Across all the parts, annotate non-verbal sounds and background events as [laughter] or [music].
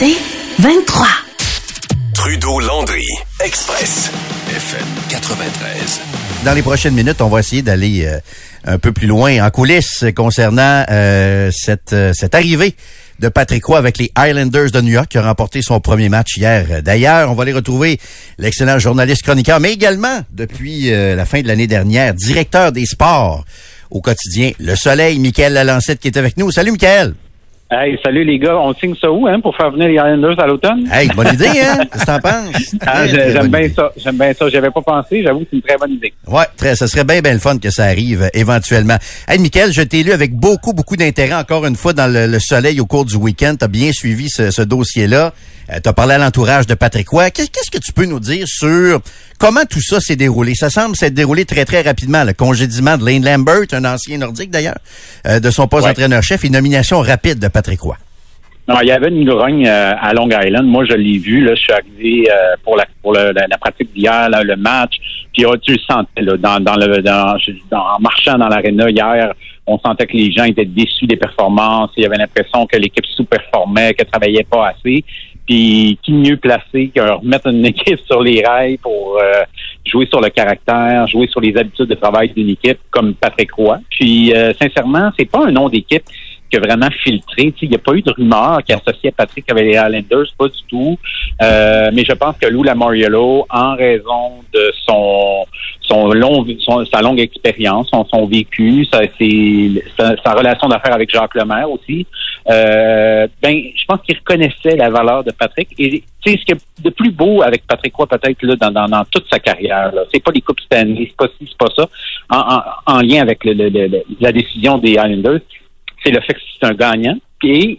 C'est 23. Trudeau-Landry, Express, FM 93. Dans les prochaines minutes, on va essayer d'aller euh, un peu plus loin en coulisses concernant euh, cette, euh, cette arrivée de Patrick Roy avec les Islanders de New York qui a remporté son premier match hier. D'ailleurs, on va aller retrouver l'excellent journaliste chroniqueur, mais également, depuis la fin de l'année dernière, directeur des sports au quotidien Le Soleil, Michael Lalancette qui est avec nous. Salut, Michael. Hey, salut les gars, on signe ça où hein, pour faire venir les Islanders à l'automne? Hey, bonne [laughs] idée, hein? Qu'est-ce que t'en penses? Ah, j'aime bien ça, j'aime bien ça. J'avais pas pensé, j'avoue que c'est une très bonne idée. Ouais, très, ça serait bien, bien le fun que ça arrive euh, éventuellement. Hey, Michael, je t'ai lu avec beaucoup, beaucoup d'intérêt encore une fois dans le, soleil au cours du week-end. T'as bien suivi ce, ce dossier-là. Euh, tu as parlé à l'entourage de Patrick Roy. Qu'est-ce que tu peux nous dire sur comment tout ça s'est déroulé? Ça semble s'être déroulé très, très rapidement. Le congédiement de Lane Lambert, un ancien nordique d'ailleurs, euh, de son poste d'entraîneur-chef et nomination rapide de Patrick Roy. Non, il y avait une grogne euh, à Long Island. Moi, je l'ai vu. Là, je suis arrivé euh, pour la pour la, pratique d'hier, le match. Puis oh, tu le sentais là, dans, dans le dans, en marchant dans l'aréna hier, on sentait que les gens étaient déçus des performances. Il y avait l'impression que l'équipe sous-performait, qu'elle travaillait pas assez. Puis qui mieux placé que remettre une équipe [laughs] sur les rails pour euh, jouer sur le caractère, jouer sur les habitudes de travail d'une équipe comme Patrick Roy? Puis sincèrement, c'est pas un nom d'équipe qui vraiment filtré. Il n'y a pas eu de rumeur qui associait Patrick avec les Islanders, pas du tout. Euh, mais je pense que Lou Lamoriello, en raison de son son long sa longue expérience, son, son vécu, sa, sa, relation d'affaires avec Jacques Lemaire aussi, euh, ben je pense qu'il reconnaissait la valeur de Patrick. Et tu sais ce qui est de plus beau avec Patrick Roy peut-être là dans, dans, toute sa carrière, c'est pas les coupes Stanley, c'est pas ci, c'est pas ça, en, en, lien avec le, la décision des Islanders c'est le fait que c'est un gagnant. Et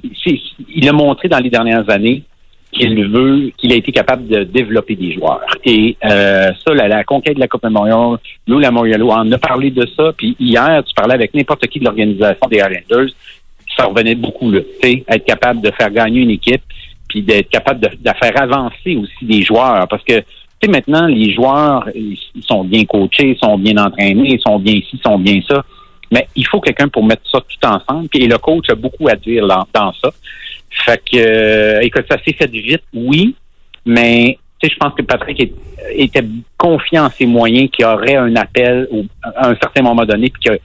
il a montré dans les dernières années qu'il veut, qu'il a été capable de développer des joueurs. Et euh, ça, la, conquête de la Coupe Memorial, nous, la Morialo, en a parlé de ça. Puis hier, tu parlais avec n'importe qui de l'organisation des Islanders, ça revenait beaucoup là. Être capable de faire gagner une équipe, puis d'être capable de, faire avancer aussi des joueurs. Parce que tu sais, maintenant, les joueurs, ils sont bien coachés, ils sont bien entraînés, ils sont bien ici, ils sont bien ça. Mais il faut quelqu'un pour mettre ça tout ensemble. Et le coach a beaucoup à dire dans, ça. Fait que, euh, écoute, ça s'est fait vite, oui, mais je pense que Patrick était confiant en ses moyens, qu'il aurait un appel à un certain moment donné, puis que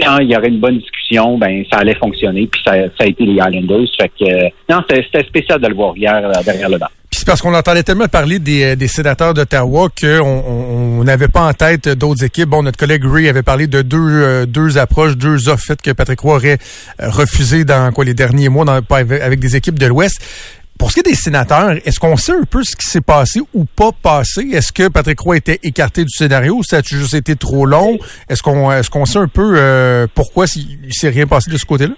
quand il y aurait une bonne discussion, ben ça allait fonctionner, puis ça, ça a été les Islanders. Fait que, euh, non, c'était spécial de le voir hier euh, derrière le banc c'est parce qu'on entendait tellement parler des, euh, des sénateurs d'Ottawa qu'on n'avait pas en tête d'autres équipes. Bon, notre collègue Ray avait parlé de deux, deux approches, deux offres que Patrick Roy aurait euh, refusé dans quoi les derniers mois dans, avec des équipes de l'Ouest. Pour ce qui est des sénateurs, est-ce qu'on sait un peu ce qui s'est passé ou pas passé? Est-ce que Patrick Roy était écarté du scénario ou ça a juste été trop long? Est-ce qu'on est-ce qu'on sait un peu pourquoi il s'est rien passé de ce côté-là?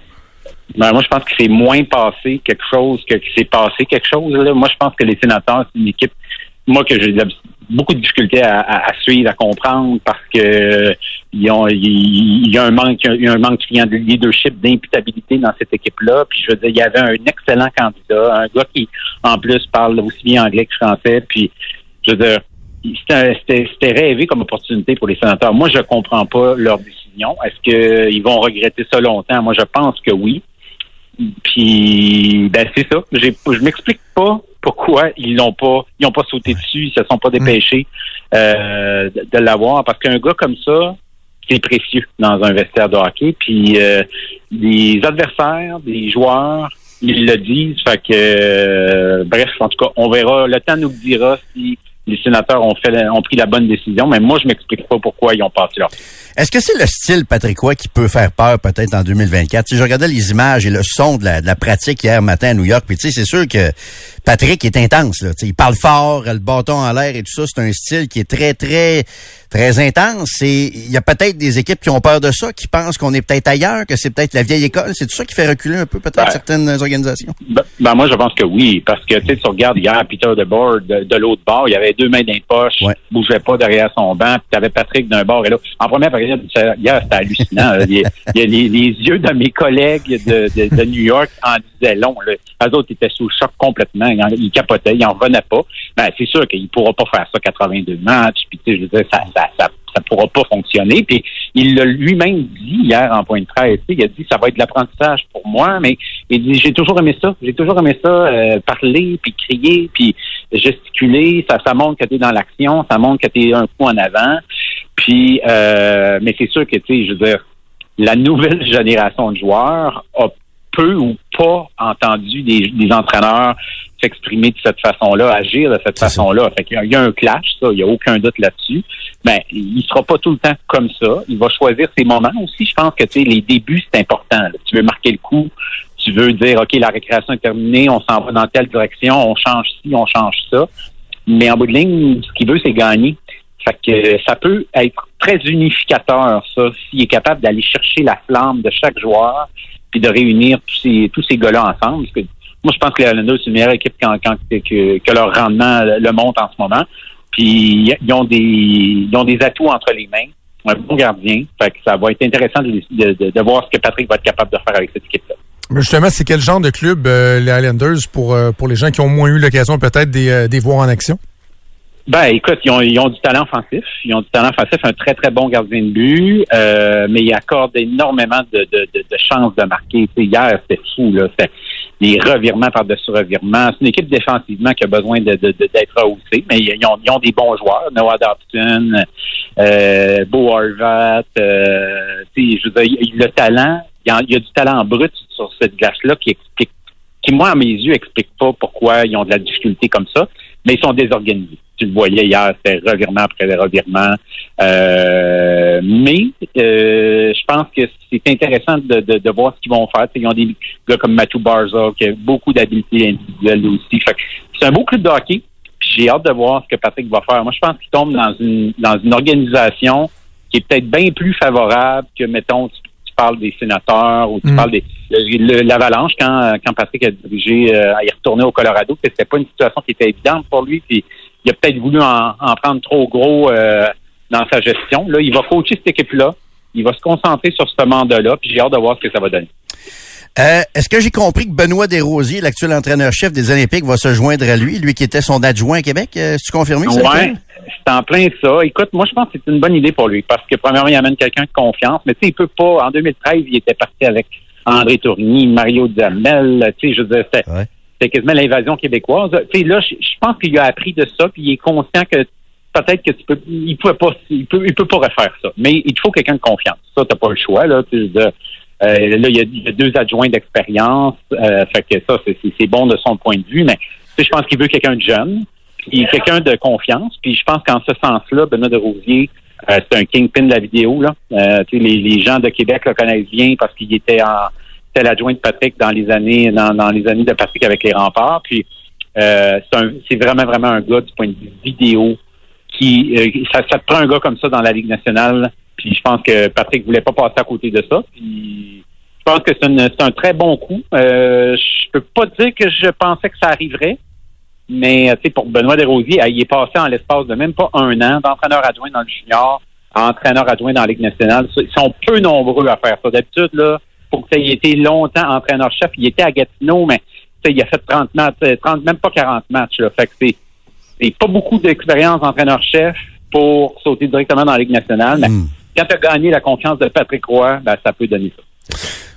Ben, moi, je pense que c'est moins passé quelque chose que s'est passé quelque chose. Là. Moi, je pense que les sénateurs, c'est une équipe, moi, que j'ai beaucoup de difficultés à, suivre, à comprendre, parce que il y a un manque, il y a un manque de leadership, d'imputabilité dans cette équipe-là. Puis je veux dire, il y avait un excellent candidat, un gars qui, en plus, parle aussi bien anglais que français. Puis, je veux dire, c'était rêvé comme opportunité pour les sénateurs. Moi, je comprends pas leur décision. Est-ce qu'ils vont regretter ça longtemps? Moi, je pense que oui. Puis ben c'est ça. Je m'explique pas pourquoi ils l'ont pas, ils ont pas sauté dessus, ils se sont pas mm. dépêchés euh, de, l'avoir. Parce qu'un gars comme ça, c'est précieux dans un vestiaire de hockey. Puis euh, les adversaires, des joueurs, ils le disent. Fait que euh, bref, en tout cas, on verra. Le temps nous dira si les sénateurs ont fait ont pris la bonne décision, mais moi je m'explique pas pourquoi ils ont passé leur est-ce que c'est le style Patrick Roy qui peut faire peur peut-être en 2024? Si je regardais les images et le son de la, pratique hier matin à New York, puis tu sais, c'est sûr que Patrick est intense. Là, il parle fort, le bâton en l'air et tout ça. C'est un style qui est très, très, très intense. Et il y a peut-être des équipes qui ont peur de ça, qui pensent qu'on est peut-être ailleurs, que c'est peut-être la vieille école. C'est tout ça qui fait reculer un peu peut-être certaines organisations. Ben, ben, moi, je pense que oui, parce que tu regardes hier Peter DeBoer de, de l'autre bord, il y avait deux mains dans les poches, ouais. bougeait pas derrière son banc, puis tu avais Patrick d'un bord et là. En première hier, c'était hallucinant. il, y a, les, yeux de mes collègues de, de, New York en disaient long. Là. Les autres étaient sous le choc complètement. Ils, capotaient, ils n'en revenaient pas. Ben, c'est sûr qu'il ne pourra pas faire ça 82 matchs. Puis, je veux dire, ça, ça, ça pourra pas fonctionner. Puis il l'a lui-même dit hier en point de presse. Il a dit ça va être de l'apprentissage pour moi, mais il dit j'ai toujours aimé ça. J'ai toujours aimé ça, euh, parler, puis crier, puis gesticuler. Ça, ça montre que tu es dans l'action, ça montre que tu es un coup en avant. Puis, euh, mais c'est sûr que, tu sais, je veux dire, la nouvelle [laughs] génération de joueurs a peu ou pas entendu des entraîneurs s'exprimer de cette façon-là, agir de cette façon-là. Fait qu'il y a un clash, ça, il n'y a aucun doute là-dessus. Mais ben, il sera pas tout le temps comme ça. Il va choisir ses moments aussi. Je pense que tu les débuts, c'est important. Tu veux marquer le coup, tu veux dire OK, la récréation est terminée, on s'en va dans telle direction, on change ci, on change ça. Mais en bout de ligne, ce qu'il veut, c'est gagner. Fait que ça peut être très unificateur, ça, s'il est capable d'aller chercher la flamme de chaque joueur, puis de réunir tous ces tous ces gars-là ensemble. Parce que moi, je pense que les Islanders, c'est une meilleure équipe quand, quand que, leur rendement le monte en ce moment. Puis ils ont des ils ont des atouts entre les mains. Un bon gardien. Fait que ça va être intéressant de, de, voir ce que Patrick va être capable de faire avec cette équipe-là. Mais justement, c'est quel genre de club euh, les Islanders pour euh, pour les gens qui ont moins eu l'occasion peut-être des, euh, des voir en action? Ben, écoute, ils ont, ils ont du talent offensif. Ils ont du talent offensif, un très, très bon gardien de but, euh, mais ils accordent énormément de, de, de, de chances de marquer. hier, c'était fou, là. Des revirements par-dessus revirements. C'est une équipe défensivement qui a besoin de, d'être rehaussée, mais ils ont, des bons joueurs. Noah Dobson, euh, Beau Harvat, euh, je veux dire, le talent, il y, a, il y a du talent brut sur cette glace-là qui explique, qui, moi, à mes yeux, explique pas pourquoi ils ont de la difficulté comme ça, mais ils sont désorganisés tu le voyais hier, c'était revirement après revirement. Euh, mais euh, je pense que c'est intéressant de, voir ce qu'ils vont faire. ils ont des gars comme Matthew Barza qui a beaucoup d'habileté individuelle aussi. c'est un beau club de hockey. J'ai hâte de voir ce que Patrick va faire. Moi, je pense qu'il tombe dans une dans une organisation qui est peut-être bien plus favorable que, mettons, tu, parles des sénateurs ou tu mm. parles des l'avalanche quand quand Patrick a dirigé euh, à y retourner au Colorado, c'était pas une situation qui était évidente pour lui. Puis il a peut-être voulu en, prendre trop gros euh, dans sa gestion. Là, il va coacher cette équipe-là. Il va se concentrer sur ce mandat-là, puis j'ai hâte de voir ce que ça va donner. Euh, est-ce que j'ai compris que Benoît Desrosiers, l'actuel entraîneur-chef des Olympiques, va se joindre à lui, lui qui était son adjoint à Québec? Euh, tu confirmes ça? Oui, c'est en plein ça. Écoute, moi, je pense que c'est une bonne idée pour lui parce que, premièrement, il amène quelqu'un de confiance, mais tu sais, il peut pas. En 2013, il était parti avec André Tourigny, Mario Damel, tu sais, je veux dire, c'était c'est quasiment l'invasion québécoise. Là, je, pense qu'il a appris de ça, puis il est conscient que peut-être que tu peux, il peut pas, il peut, pas refaire ça. Mais il te faut quelqu'un de confiance. Ça, t'as pas le choix là. Euh, là, il y, a, deux adjoints d'expérience. Euh, fait que ça, c'est bon de son point de vue. Mais je pense qu'il veut quelqu'un de jeune, puis quelqu'un de confiance. Puis je pense qu'en ce sens-là, Benoît de Rousier, euh, c'est un kingpin de la vidéo là. les, les gens de Québec le connaissent bien parce qu'il était en c'était l'adjoint de Patrick dans les années dans, les années de Patrick avec les remparts. Puis euh, c'est vraiment, vraiment un gars du point de vue vidéo qui euh, ça, prend un gars comme ça dans la Ligue nationale. Puis je pense que Patrick voulait pas passer à côté de ça. Puis je pense que c'est un très bon coup. Euh, je peux pas dire que je pensais que ça arriverait. Mais pour Benoît Desrosiers, il est passé en l'espace de même pas un an d'entraîneur adjoint dans le junior à entraîneur adjoint dans la Ligue nationale. Ils sont peu nombreux à faire ça. D'habitude, là, pour que ait été longtemps entraîneur-chef. Il était à Gatineau, mais il a fait 30 matchs, 30, euh, même pas 40 matchs. Là. Fait que c'est pas beaucoup d'expérience d'entraîneur-chef pour sauter directement dans la Ligue nationale. Mais hmm. quand tu as gagné la confiance de Patrick Roy, ben, ça peut donner ça.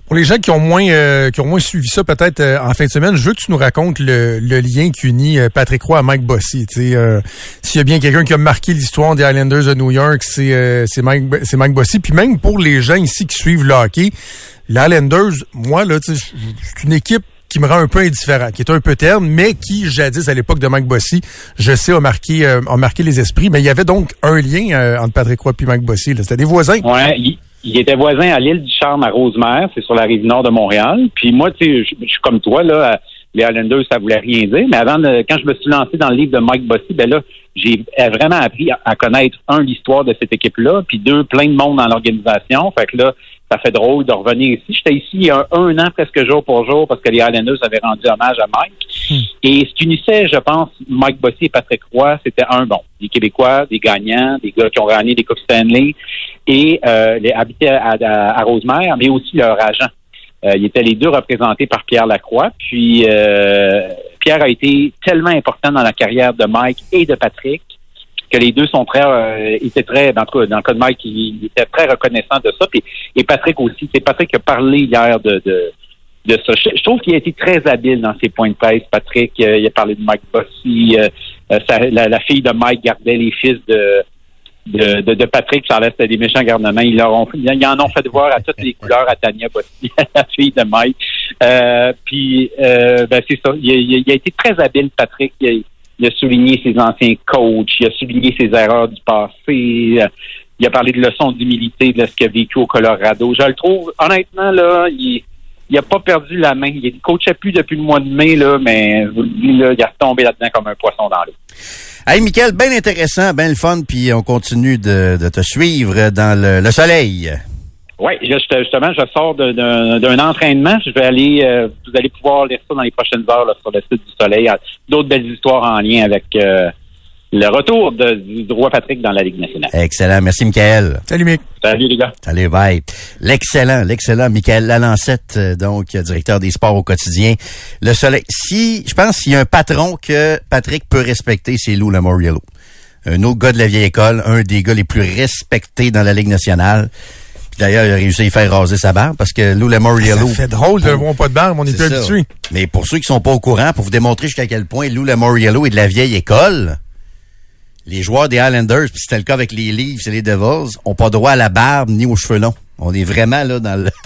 Pour les gens qui ont moins euh, qui ont moins suivi ça peut-être euh, en fin de semaine, je veux que tu nous racontes le, lien qui unit Patrick Roy à Mike Bossy? Euh, S'il y a bien quelqu'un qui a marqué l'histoire des Islanders de New York, c'est c'est Mike c'est Mike Bossy. Puis même pour les gens ici qui suivent le hockey, les Highlanders, moi, là, c'est une équipe qui me rend un peu indifférent, qui est un peu terne, mais qui, jadis, à l'époque de Mike Bossy, je sais, a marqué, euh, a marqué les esprits. Mais il y avait donc un lien euh, entre Patrick Roy et Mike Bossy. C'était des voisins. Ouais, il, était voisin à l'île du Charme à Rosemère, c'est sur la rive nord de Montréal. Puis moi, tu sais, je suis comme toi, là, les Highlanders, ça voulait rien dire. Mais avant, quand je me suis lancé dans le livre de Mike Bossy, ben là, j'ai vraiment appris à, connaître, un, l'histoire de cette équipe-là, puis deux, plein de monde dans l'organisation. Fait que là, ça fait drôle de revenir ici. J'étais ici il y a un, an presque jour pour jour parce que les Highlanders avaient rendu hommage à Mike. Hmm. Et ce qu'unissait, je pense, Mike Bossy et Patrick Roy, c'était un, bon, des Québécois, des gagnants, des gars qui ont gagné des Coupes Stanley et euh, les habitaient à, à, Rosemère, mais aussi leur agent. Euh, ils étaient les deux représentés par Pierre Lacroix. Puis euh, Pierre a été tellement important dans la carrière de Mike et de Patrick que les deux sont très, euh, étaient très, dans dans le cas de Mike, il, était très reconnaissant de ça. Puis, et Patrick aussi. C'est Patrick qui a parlé hier de, de, de ça. Je, trouve qu'il a été très habile dans ses points de presse. Patrick, euh, il a parlé de Mike Bossy. Euh, la, fille de Mike gardait les fils de de, de, de, Patrick, ça c'était des méchants garnements. Ils, leur ont, ils en ont fait voir à toutes les couleurs à Tania Bossy, [laughs] la fille de Mike. Euh, puis, euh, ben, c'est ça. Il, a été très habile, Patrick. Il, a souligné ses anciens coachs. Il a souligné ses erreurs du passé. Il a parlé de leçons d'humilité de ce qu'il a vécu au Colorado. Je le trouve, honnêtement, là, il il a pas perdu la main. Il ne coachait plus depuis le mois de mai, là, mais là, il a retombé là-dedans comme un poisson dans l'eau. Hey, Michael, bien intéressant, bien le fun, puis on continue de, te suivre dans le, soleil. Oui, justement, je sors d'un entraînement. Je vais aller, euh, vous allez pouvoir lire ça dans les prochaines heures sur le site du Soleil. D'autres belles histoires en lien avec euh, le retour du roi Patrick dans la Ligue nationale. Excellent. Merci, Michael. Salut, Mick. Salut, les gars. Salut, bye. L'excellent, l'excellent Michael Lalancette, euh, donc, directeur des sports au quotidien. Le soleil. Si, je pense qu'il y a un patron que Patrick peut respecter, c'est Lou Lamoriello. Un autre gars de la vieille école, un des gars les plus respectés dans la Ligue nationale. D'ailleurs, il a réussi à y faire raser sa barbe parce que Lou Lamoriello... Ça fait drôle de voir pas de barbe, on est, plus habitué. Mais pour ceux qui sont pas au courant, pour vous démontrer jusqu'à quel point Lou Lamoriello est de la vieille école, les joueurs des Islanders, puis c'était le cas avec les Leafs et les Devils, ont pas droit à la barbe ni aux cheveux longs. On est vraiment là dans le... [laughs]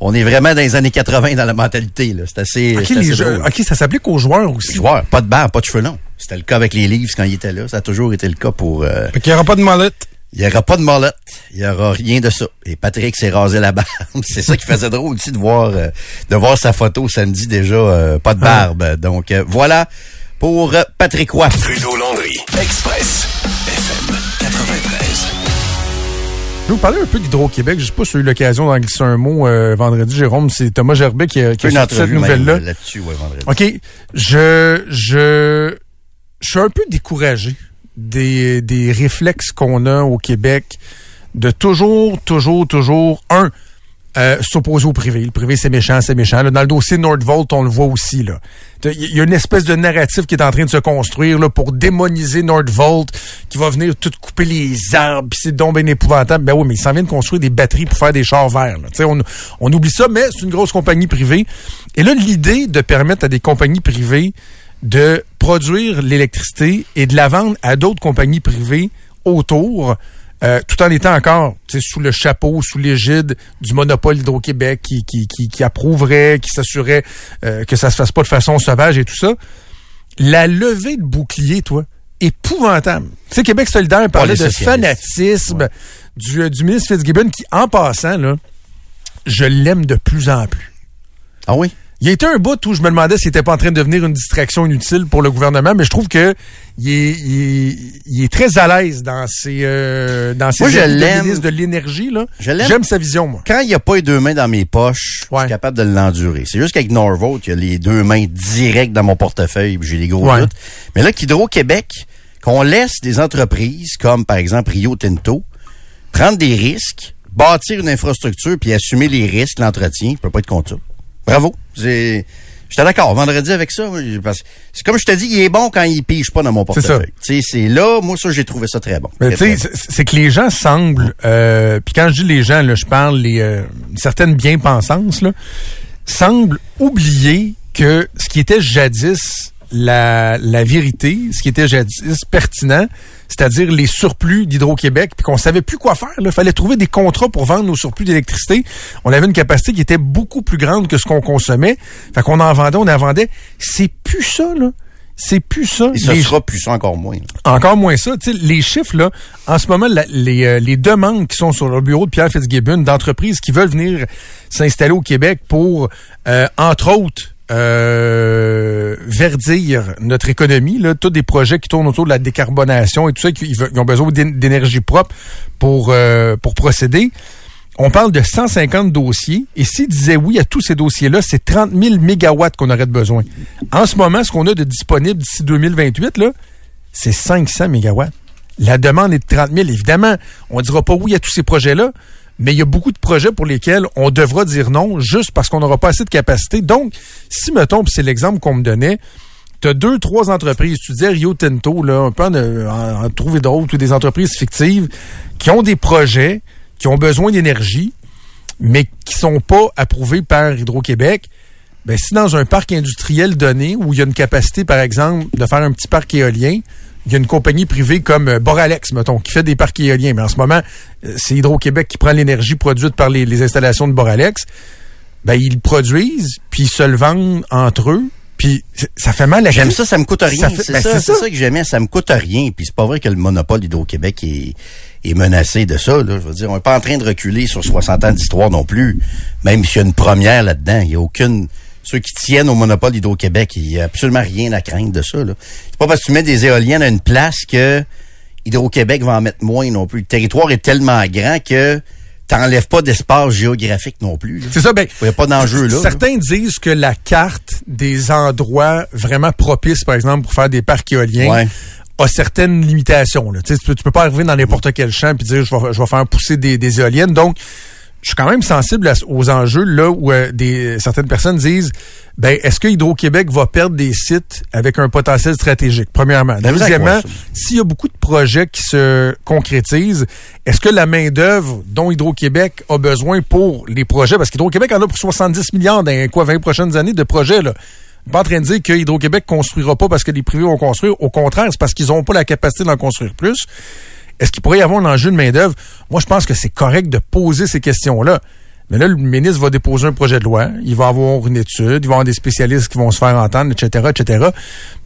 On est vraiment dans les années 80 dans la mentalité. Là. C'est assez. OK, les OK, ça s'applique aux joueurs aussi. Les joueurs, pas de barbe, pas de cheveux longs. C'était le cas avec les Leafs quand ils étaient là. Ça a toujours été le cas pour. Euh... il n'y aura pas de molette. Il n'y aura pas de molette. Il n'y aura rien de ça. Et Patrick s'est rasé la [laughs] barbe. C'est ça qui faisait drôle aussi de voir euh, de voir sa photo samedi déjà, euh, pas de barbe. Donc euh, voilà pour Patrick Roy. Trudeau-Landry, Express, FM 93. Je vais vous parler un peu d'Hydro-Québec. Je sais pas si j'ai eu l'occasion d'en glisser un mot euh, vendredi, Jérôme. C'est Thomas Gerbet qui a, qui a sorti cette nouvelle-là. Là-dessus, ouais, vendredi. OK. Je, je, je suis un peu découragé des, des réflexes qu'on a au Québec de toujours, toujours, toujours, un, euh, s'opposer au privé. Le privé, c'est méchant, c'est méchant. dans le dossier Nordvolt, on le voit aussi. là. Il y a une espèce de narratif qui est en train de se construire là, pour démoniser Nordvolt, qui va venir tout couper les arbres, puis c'est donc bien épouvantable. Ben oui, mais il s'en vient de construire des batteries pour faire des chars verts. On, on oublie ça, mais c'est une grosse compagnie privée. Et là, l'idée de permettre à des compagnies privées de produire l'électricité et de la vendre à d'autres compagnies privées autour, euh, tout en étant encore sous le chapeau, sous l'égide du monopole Hydro-Québec qui, qui, qui, qui, approuverait, qui s'assurerait euh, que ça se fasse pas de façon sauvage et tout ça. La levée de bouclier, toi, épouvantable. Tu sais, Québec solidaire parlait de fanatisme du, euh, du ministre Fitzgibbon qui, en passant, là, je l'aime de plus en plus. Ah oui? Il y a été un bout où je me demandais s'il n'était pas en train de devenir une distraction inutile pour le gouvernement, mais je trouve que il est, il est, très à l'aise dans ses euh, dans ses moi, je de, de l'énergie là. J'aime sa vision moi. Quand il n'y a pas les deux mains dans mes poches, je suis capable de l'endurer. C'est juste qu'avec Norvolt, il y a les deux mains directes dans mon portefeuille, j'ai les gros doutes. Mais là, qu'Hydro-Québec, qu'on laisse des entreprises comme par exemple Rio Tinto prendre des risques, bâtir une infrastructure puis assumer les risques, l'entretien, peut pas être contre Bravo. J'étais d'accord vendredi avec ça. C'est comme je te dis, il est bon quand il pige pas dans mon portefeuille. C'est là, moi ça j'ai trouvé ça très bon. c'est que les gens semblent, euh, puis quand je dis les gens, là, je parle les euh, certaines bien-pensances, là, semblent oublier que ce qui était jadis la, la vérité, ce qui était jadis pertinent, c'est-à-dire les surplus d'Hydro-Québec, puis qu'on savait plus quoi faire. Il fallait trouver des contrats pour vendre nos surplus d'électricité. On avait une capacité qui était beaucoup plus grande que ce qu'on consommait. Fait qu'on en vendait, on en vendait. C'est plus ça, là. C'est plus ça. Et ça sera plus ça encore moins. Encore moins ça. les chiffres, là, en ce moment, les, euh, les demandes qui sont sur le bureau de Pierre Fitzgibbon d'entreprises qui veulent venir s'installer au Québec pour, euh, entre autres, euh, verdir notre économie, là, tous des projets qui tournent autour de la décarbonation et tout ça, qui ont besoin d'énergie propre pour, euh, pour procéder. On parle de 150 dossiers. Et s'ils disaient oui à tous ces dossiers-là, c'est 30 000 mégawatts qu'on aurait de besoin. En ce moment, ce qu'on a de disponible d'ici 2028, là, c'est 500 mégawatts. La demande est de 30 000. Évidemment, on ne dira pas oui à tous ces projets-là, mais il y a beaucoup de projets pour lesquels on devra dire non juste parce qu'on n'aura pas assez de capacité. Donc, si, mettons, c'est l'exemple qu'on me donnait, tu as deux, trois entreprises, tu dis Rio Tinto, là, on peut en, en- en trouver d'autres, ou des entreprises fictives qui ont des projets, qui ont besoin d'énergie, mais qui sont pas approuvés par Hydro-Québec. Ben, si dans un parc industriel donné, où il y a une capacité, par exemple, de faire un petit parc éolien, il y a une compagnie privée comme euh, Boralex, mettons, qui fait des parcs éoliens. Mais en ce moment, euh, c'est Hydro-Québec qui prend l'énergie produite par les, les installations de Boralex. Ben, ils le produisent, puis ils se le vendent entre eux, puis ça fait mal à J'aime ça, ça me coûte rien. C'est ben, ça, c'est ça. ça que j'aimais, ça me coûte rien. Puis c'est pas vrai que le monopole d'Hydro-Québec est, est menacé de ça. Là. Je veux dire, on n'est pas en train de reculer sur 60 ans d'histoire non plus. Même s'il y a une première là-dedans, il n'y a aucune... Ceux qui tiennent au monopole d'Hydro-Québec, il n'y a absolument rien à craindre de ça. C'est pas parce que tu mets des éoliennes à une place que Hydro-Québec va en mettre moins non plus. Le territoire est tellement grand que t'enlèves pas d'espace géographique non plus. C'est ça, ben. Il n'y a pas d'enjeu là. Certains disent que la carte des endroits vraiment propices, par exemple, pour faire des parcs éoliens, Ouais. a certaines limitations. Là. Tu, peux, tu peux pas arriver dans n'importe quel champ et dire je vais, je vais faire pousser des, des éoliennes. Donc, je suis quand même sensible à- aux enjeux là où euh, des, certaines personnes disent ben est-ce que Hydro-Québec va perdre des sites avec un potentiel stratégique, premièrement. Deuxièmement, s'il y a beaucoup de projets qui se concrétisent, est-ce que la main-d'œuvre dont Hydro-Québec a besoin pour les projets, parce qu'Hydro-Québec en a pour 70 milliards dans quoi, 20 prochaines années de projets, là. Pas en train de dire que Hydro-Québec construira pas parce que les privés vont construire. Au contraire, c'est parce qu'ils n'ont pas la capacité d'en construire plus. Est-ce qu'il pourrait y avoir un enjeu de main-d'œuvre? Moi, je pense que c'est correct de poser ces questions-là. Mais là, le ministre va déposer un projet de loi, il va avoir une étude, il va avoir des spécialistes qui vont se faire entendre, etc., etc.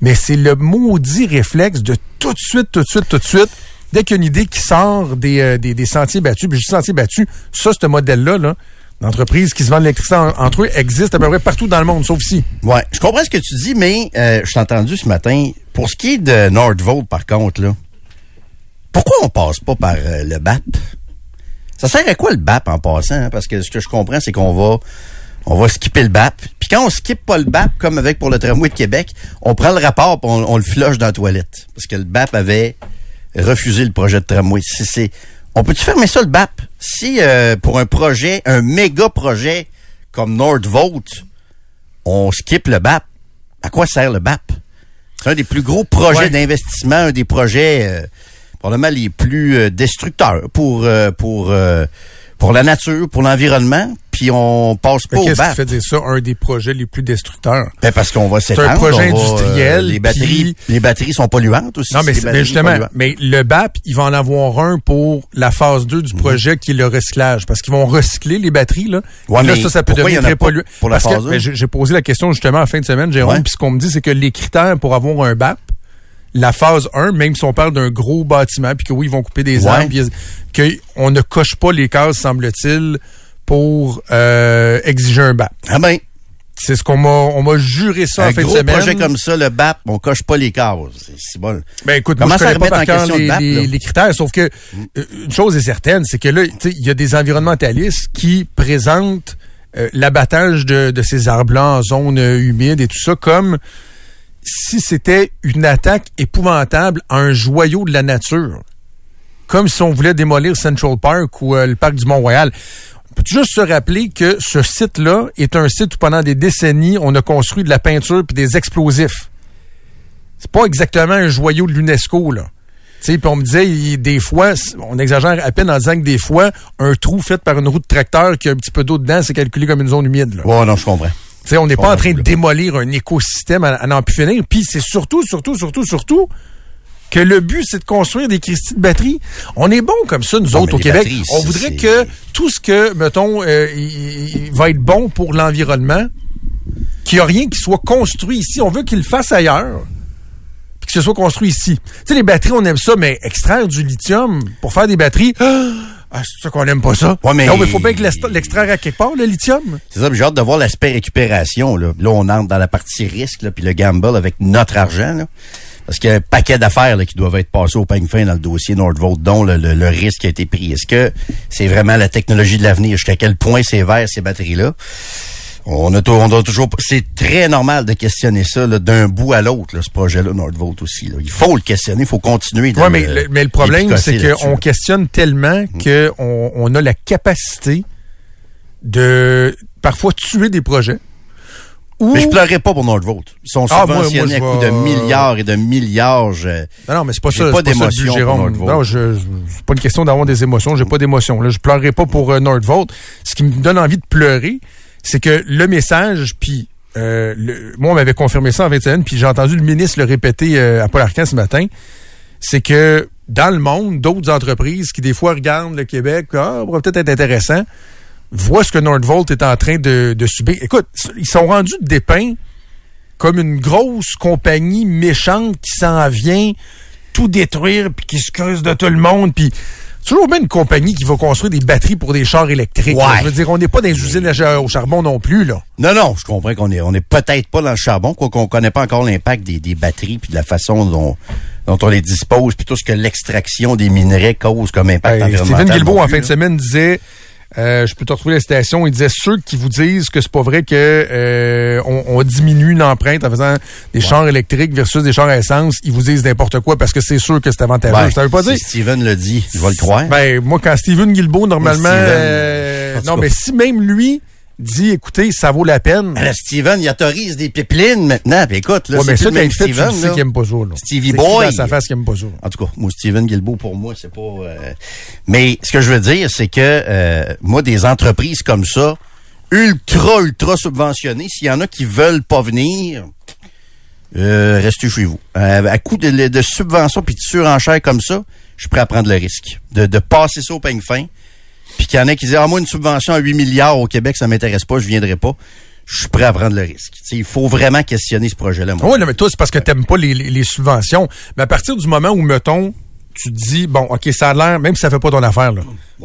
Mais c'est le maudit réflexe de tout de suite, tout de suite, tout de suite, dès qu'il y a une idée qui sort des, euh, des, des sentiers battus, puis je dis sentiers battus, ça, ce modèle-là, là, d'entreprise qui se vendent l'électricité en- entre eux existe à peu près partout dans le monde, sauf ici. Ouais, je comprends ce que tu dis, mais euh, je t'ai entendu ce matin. Pour ce qui est de Nordvolt, par contre, là, pourquoi on passe pas par euh, le BAP? Ça sert à quoi le BAP en passant? hein? Parce que ce que je comprends, c'est qu'on va on va skipper le BAP. Puis quand on skip pas le BAP, comme avec pour le tramway de Québec, on prend le rapport et on, on le flush dans la toilette. Parce que le BAP avait refusé le projet de tramway. C'est, on peut-tu fermer ça le BAP? Si euh, pour un projet, un méga projet comme Nordvolt, on skip le BAP, à quoi sert le BAP? C'est un des plus gros projets Ouais. d'investissement, un des projets euh, probablement les plus euh, destructeurs pour euh, pour euh, pour la nature, pour l'environnement, puis on passe pas au Qu'est-ce qui fait dire ça, un des projets les plus destructeurs? Ben, parce qu'on va s'étendre. un projet euh, industriel, les batteries, puis- les batteries sont polluantes aussi. Non, mais, c'est c'est- mais justement, polluantes. mais le BAP, il va en avoir un pour la phase 2 Mhm. du projet qui est le recyclage. Parce qu'ils vont recycler les batteries, là. Ouais, là, ça, ça peut devenir très polluant. pour la Parce que, phase 1? ben, j'ai j'ai posé la question justement en fin de semaine, Jérôme, puis ce qu'on me dit, c'est que les critères pour avoir un BAP, la phase 1, même si on parle d'un gros bâtiment, puis que oui, ils vont couper des Ouais. arbres, qu'on ne coche pas les cases, semble-t-il, pour euh, exiger un BAP. Ah ben, C'est ce qu'on m'a on m'a juré ça un en fin gros de semaine. projet comme ça, le BAP, on coche pas les cases. C'est bon. Ben écoute, Comment moi, je ça pas par en cœur question les, BAP, les- critères, sauf que euh, une chose est certaine, c'est que là, il y a des environnementalistes qui présentent euh, l'abattage de, de ces arbres-là en zone humide et tout ça comme si c'était une attaque épouvantable à un joyau de la nature. Comme si on voulait démolir Central Park ou euh, le parc du Mont-Royal. On peut juste se rappeler que ce site-là est un site où pendant des décennies, on a construit de la peinture puis des explosifs. C'est pas exactement un joyau de l'UNESCO, là. Puis on me disait, des fois, on exagère à peine en disant que des fois, un trou fait par une roue de tracteur qui a un petit peu d'eau dedans, c'est calculé comme une zone humide. Ouais, non, je comprends. On n'est pas en train de démolir un écosystème à, à n'en plus finir. Puis c'est surtout, surtout, surtout, surtout que le but, c'est de construire des cristalles de batterie. On est bon comme ça, nous Non, autres, au Québec. On voudrait que tout ce que, mettons, euh, va être bon pour l'environnement, qu'il n'y a rien qui soit construit ici. On veut qu'il le fasse ailleurs. Puis que ce soit construit ici. Tu sais, les batteries, on aime ça, mais extraire du lithium pour faire des batteries, ah, c'est ça qu'on aime pas ça. Ouais, mais- Non, mais faut bien que l'extra- l'extraire à quelque part, le lithium. C'est ça, j'ai hâte de voir l'aspect récupération. Là. là, on entre dans la partie risque, là, puis le gamble avec notre argent. Là. Parce qu'il y a un paquet d'affaires là, qui doivent être passées au peigne fin dans le dossier Nordvolt, dont le, le- le risque a été pris. Est-ce que c'est vraiment la technologie de l'avenir? Jusqu'à quel point c'est vert, ces batteries-là? On a, on toujours... C'est très normal de questionner ça d'un bout à l'autre, ce projet-là, Nordvolt aussi. Là. Il faut le questionner, il faut continuer. Oui, mais, le- le, mais le problème, c'est qu'on questionne tellement qu'on on a la capacité de parfois tuer des projets Mais je pleurerai pas pour Nordvolt. Ils sont Ah, moi, subventionnés moi, à coups de milliards et de milliards. je- Non, non, mais c'est pas ça. pas d'émotion. Non, je, je- c'est pas une question d'avoir des émotions. J'ai pas d'émotion. Là, je pleurerai pas pour euh, Nordvolt. Ce qui me donne envie de pleurer, c'est que le message, puis euh, le- moi, on m'avait confirmé ça en 21, puis j'ai entendu le ministre le répéter euh, à Paul Arcand ce matin, c'est que dans le monde, d'autres entreprises qui des fois regardent le Québec, ah, pourrait peut-être être intéressant, voient ce que Nordvolt est en train de, de subir. Écoute, ils sont rendus dépeints comme une grosse compagnie méchante qui s'en vient tout détruire puis qui se creuse de tout le monde puis toujours bien une compagnie qui va construire des batteries pour des chars électriques. Ouais. Je veux dire, on n'est pas dans les usines à au charbon non plus là. Non, non, je comprends qu'on est, on est peut-être pas dans le charbon, quoi qu'on connaît pas encore l'impact des, des batteries puis de la façon dont, dont on les dispose puis tout ce que l'extraction des minerais cause comme impact Hey, environnemental. Steven Guilbeault, en fin de semaine, disait, euh, je peux te retrouver la citation, il disait, ceux qui vous disent que c'est pas vrai que euh, on, on diminue l'empreinte en faisant des chars électriques versus des chars à essence, ils vous disent n'importe quoi parce que c'est sûr que c'est avantageux. Ouais, ça veut pas si dire... Steven le dit, je vais le croire. Ben, moi, quand Steven Guilbeault, normalement... Steven, euh, non, mais si même lui dit, écoutez, ça vaut la peine... Là, Steven, il autorise des pipelines maintenant. Puis écoute, là, Ouais, mais c'est ça, le même fait, Steven. sais qu'il aime pas ça. Là. Stevie C'est Boy. dans sa face qu'il aime pas ça. En tout cas, moi, Steven Guilbeault, pour moi, c'est pas... euh, Mais ce que je veux dire, c'est que euh, moi, des entreprises comme ça, ultra, ultra subventionnées, s'il y en a qui veulent pas venir, euh, restez chez vous. À coup de, de subventions puis de surenchères comme ça, je suis prêt à prendre le risque de, de passer ça au peigne fin. Puis qu'il y en a qui disent, ah, moi, une subvention à 8 milliards au Québec, ça m'intéresse pas, je viendrai pas. Je suis prêt à prendre le risque. Il faut vraiment questionner ce projet-là. moi. Oui, non, mais toi, c'est parce que t'aimes pas les, les- les subventions. Mais à partir du moment où, mettons, tu te dis, bon, OK, ça a l'air, même si ça fait pas ton affaire, là.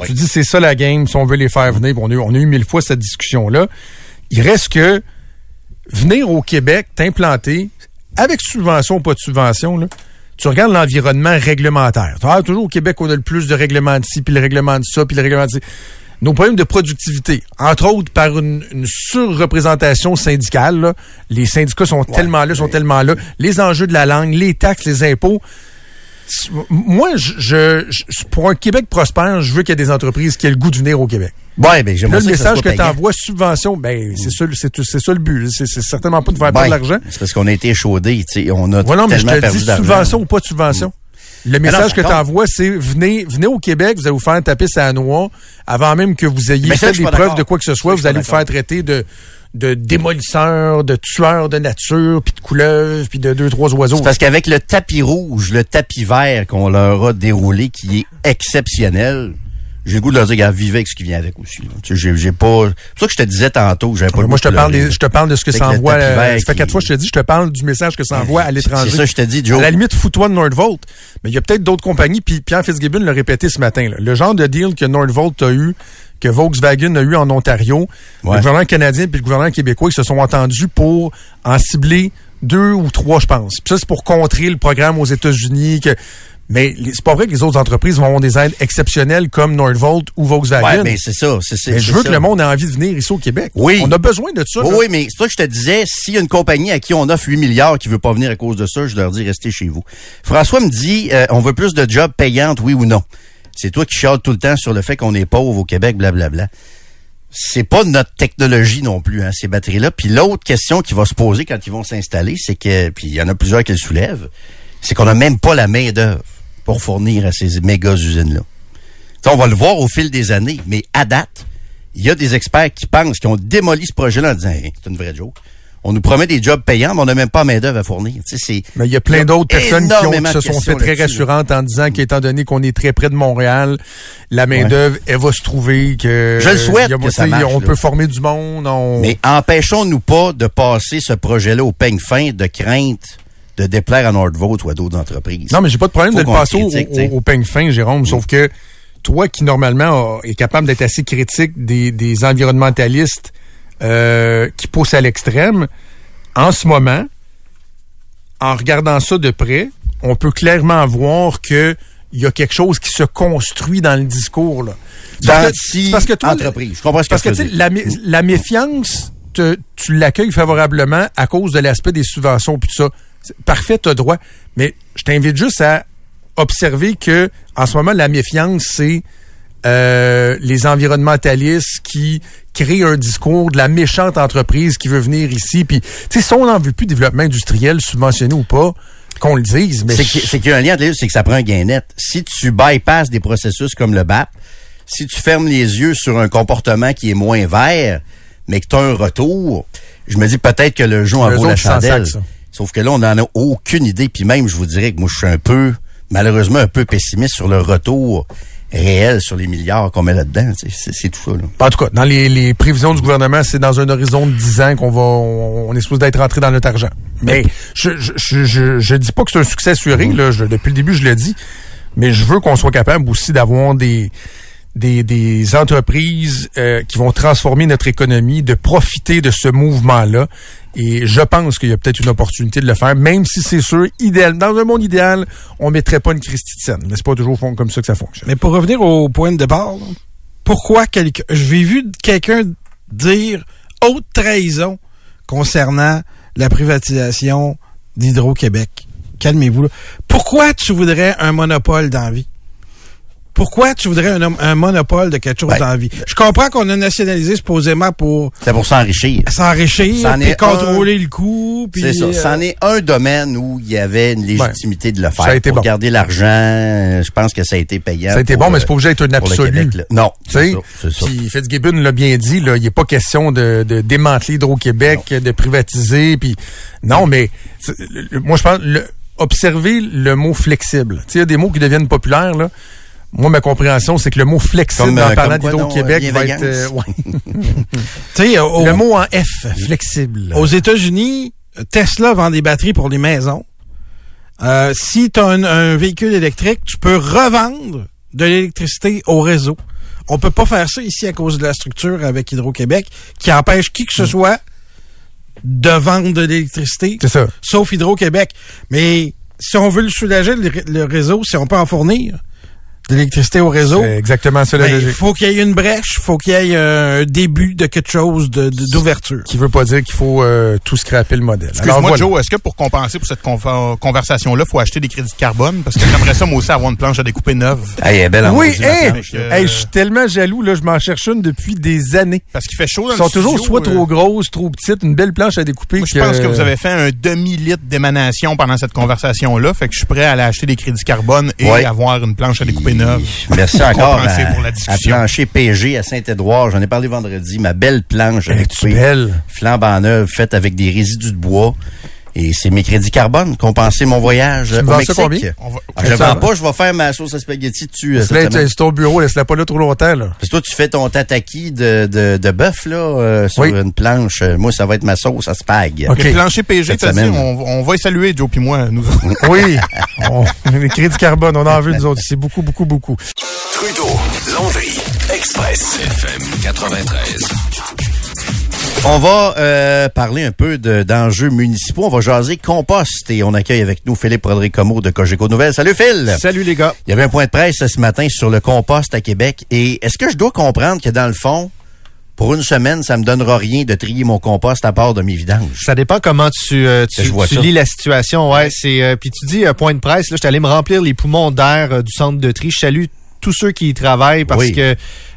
Tu dis, c'est ça la game, si on veut les faire venir. On, a eu, on a eu mille fois cette discussion-là. Il reste que venir au Québec, t'implanter, avec subvention ou pas de subvention, là, tu regardes l'environnement réglementaire. Ah, toujours au Québec, on a le plus de règlements de ci, puis le règlement de ça, puis le règlement de ci. Nos problèmes de productivité, entre autres par une, une surreprésentation syndicale, là. les syndicats sont tellement là, sont tellement là, les enjeux de la langue, les taxes, les impôts. Moi, je, je- pour un Québec prospère, je veux qu'il y ait des entreprises qui aient le goût de venir au Québec. Ouais, ben, Là, le ça message que tu envoies, subvention, ben, c'est ça, c'est, ça le but. C'est, certainement pas de faire perdre l'argent. C'est parce qu'on a été chaudés, tu sais, on a Voilà, mais je tellement te perdu dis subvention ou pas de subvention. Le Mais non, message que tu envoies, c'est venez, venez au Québec, vous allez vous faire taper sa noix avant même que vous ayez Mais fait des preuves de quoi que ce soit. Vous allez vous faire traiter de, de démolisseurs, de tueurs de nature, puis de couleuvres, puis de deux, trois oiseaux. Parce qu'avec le tapis rouge, le tapis vert qu'on leur a déroulé, qui est exceptionnel, j'ai le goût de leur dire, gars, vivez avec ce qui vient avec aussi. là. Tu sais, j'ai, j'ai pas. C'est ça que je te disais tantôt, j'avais pas le Moi, je te de parle des- je te parle de ce que ça envoie. euh, ça fait qui- quatre fois je te dis, je te parle du message que ça envoie à l'étranger. C'est ça, je te dis, Joe. À la limite, fous-toi de Nordvolt. Mais il y a peut-être d'autres compagnies, puis Pierre Fitzgibbon l'a répété ce matin. là. Le genre de deal que Nordvolt a eu, que Volkswagen a eu en Ontario, Ouais. le gouvernement canadien puis le gouvernement québécois, ils se sont entendus pour en cibler deux ou trois, je pense. Puis ça, c'est pour contrer le programme aux États-Unis. Que... Mais c'est pas vrai que les autres entreprises vont avoir des aides exceptionnelles comme Nordvolt ou Volkswagen. Ouais, mais c'est ça. C'est, c'est, mais je veux ça. que le monde ait envie de venir ici au Québec. Oui. On a besoin de ça. Oui, oui, mais c'est ça que je te disais, s'il y a une compagnie à qui on offre 8 milliards qui veut pas venir à cause de ça, je leur dis restez chez vous. François me dit euh, on veut plus de jobs payantes, oui ou non? C'est toi qui chiales tout le temps sur le fait qu'on est pauvre au Québec, blablabla. C'est pas notre technologie non plus, hein, ces batteries-là. Puis l'autre question qui va se poser quand ils vont s'installer, c'est que, puis il y en a plusieurs qui le soulèvent, c'est qu'on n'a même pas la main d'œuvre pour fournir à ces méga usines-là. On va le voir au fil des années, mais à date, il y a des experts qui pensent qu'ils ont démoli ce projet-là en disant c'est une vraie joke. On nous promet des jobs payants, mais on n'a même pas main d'œuvre à fournir. C'est- Mais il y a plein d'autres personnes qui, ont- énormément qui se sont fait très rassurantes en disant qu'étant donné qu'on est très près de Montréal, la main-d'œuvre, elle va se trouver que. Je le souhaite a- que ça marche, On là. peut former du monde. On... Mais empêchons-nous pas de passer ce projet-là au peigne fin de crainte de déplaire à Nordvolt ou à d'autres entreprises. Non, mais j'ai pas de problème Faut de le passer au, peigne fin, Jérôme. Sauf que toi, qui normalement est capable d'être assez critique des, des environnementalistes euh, qui poussent à l'extrême, en ce moment, en regardant ça de près, on peut clairement voir que il y a quelque chose qui se construit dans le discours. Là. Dans C'est si parce que toi, entreprise. Je comprends ce que parce que tu tu veux sais, dire. la, mé- la méfiance, te- tu l'accueilles favorablement à cause de l'aspect des subventions puis tout ça. Parfait, tu as droit. Mais je t'invite juste à observer que en ce moment, la méfiance, c'est euh, les environnementalistes qui créent un discours de la méchante entreprise qui veut venir ici. Puis, tu sais, si on n'en veut plus développement industriel subventionné ou pas, qu'on le dise. Mais C'est qu'il y a un lien entre les deux, c'est que ça prend un gain net. Si tu bypasses des processus comme le BAP, si tu fermes les yeux sur un comportement qui est moins vert, mais que tu as un retour, je me dis peut-être que le jeu en vaut la chandelle. Sauf que là, on n'en a aucune idée. Puis même, je vous dirais que moi, je suis un peu, malheureusement, un peu pessimiste sur le retour réel sur les milliards qu'on met là-dedans. C'est tout ça. Là. En tout cas, dans les, les prévisions du gouvernement, c'est dans un horizon de 10 ans qu'on va, on, on est supposé d'être rentré dans notre argent. Mais je, je, je, je, je dis pas que c'est un succès assuré, là, je- depuis le début, je le dis. Mais je veux qu'on soit capable aussi d'avoir des, des, entreprises euh, qui vont transformer notre économie, de profiter de ce mouvement-là. Et je pense qu'il y a peut-être une opportunité de le faire, même si c'est sûr, idéal, dans un monde idéal, on mettrait pas une scène. Mais c'est pas toujours comme ça que ça fonctionne. Mais pour revenir au point de départ, pourquoi quelqu'un. J'ai vu quelqu'un dire haute trahison concernant la privatisation d'Hydro-Québec. Calmez-vous. Pourquoi tu voudrais un monopole dans la vie? Pourquoi tu voudrais un, un monopole de quelque chose Ben, dans la vie? Je comprends qu'on a nationalisé supposément pour C'est pour s'enrichir. s'enrichir, puis contrôler le coût. C'est ça. euh, C'en est un domaine où il y avait une légitimité de le faire. Ça a été pour bon. garder l'argent, euh, je pense que ça a été payant. Ça a été pour, bon, mais euh, c'est pas obligé d'être un le absolu. Québec. Non, c'est ça. Puis Fitzgibbon l'a bien dit, il n'est pas question de, de démanteler Hydro-Québec, de privatiser, puis non, mais moi je pense le, observer le mot flexible. Il y a des mots qui deviennent populaires là. Moi, ma compréhension, c'est que le mot flexible Comme, en euh, parlant d'Hydro-Québec non, va être... euh, ouais. [laughs] tu sais, au- Le mot en F, flexible. Aux États-Unis, Tesla vend des batteries pour les maisons. Euh, si tu as un, un véhicule électrique, tu peux revendre de l'électricité au réseau. On peut pas faire ça ici à cause de la structure avec Hydro-Québec qui empêche qui que ce soit de vendre de l'électricité, C'est ça. sauf Hydro-Québec. Mais si on veut le soulager, le, le réseau, si on peut en fournir de l'électricité au réseau, C'est exactement ça la ben, il logique. faut qu'il y ait une brèche, faut qu'il y ait un début de quelque chose de- de- d'ouverture. Qui veut pas dire qu'il faut euh, tout scraper le modèle. Alors, Excuse-moi, voilà. Joe, est-ce que pour compenser pour cette conver- conversation-là, faut acheter des crédits de carbone? Parce que j'aimerais ça, moi aussi, avoir une planche à découper neuve. Hey, elle est belle en Oui, hey, là. euh, hey, je suis tellement jaloux, là, je m'en cherche une depuis des années. Parce qu'il fait chaud dans Ils sont le toujours studio, soit euh, trop grosses, trop petites, une belle planche à découper. Moi, je pense que vous avez fait un demi-litre d'émanation pendant cette conversation-là. Fait que je suis prêt à aller acheter des crédits carbone et Ouais. avoir une planche à découper Merci encore à, pour la à plancher PG à Saint-Édouard. J'en ai parlé vendredi. Ma belle planche à Elle découper, belle? flambant neuve, faite avec des résidus de bois. Et c'est mes crédits carbone, compenser mon voyage me au vends ça Mexique. combien? On va- Ah, je vends pas, je vais faire ma sauce à spaghetti dessus euh, sur ton bureau, laisse-la pas là trop longtemps, là. Parce que toi, tu fais ton tataki de, de, de bœuf là euh, sur Oui. une planche. Euh, Moi, ça va être ma sauce à spag. Ok. Le plancher PG, t'as dit, on, on va y saluer, Joe puis moi, nous. [laughs] Oui. On- les crédits carbone, on en veut, nous autres. C'est beaucoup, beaucoup, beaucoup. Trudeau, Landry, Express, FM 93. On va euh, parler un peu de- d'enjeux municipaux. On va jaser compost et on accueille avec nous Philippe Rodrigue Comeau de Cogeco Nouvelles. Salut Phil! Salut les gars. Il y avait un point de presse ce matin sur le compost à Québec. Et est-ce que je dois comprendre que dans le fond, pour une semaine, ça me donnera rien de trier mon compost à part de mes vidanges? Ça dépend comment tu, euh, tu, Je vois tu ça. lis la situation. Ouais, c'est euh, puis tu dis euh, point de presse. Là, j'étais allé me remplir les poumons d'air du centre de tri. Je salue tous ceux qui y travaillent parce Oui. que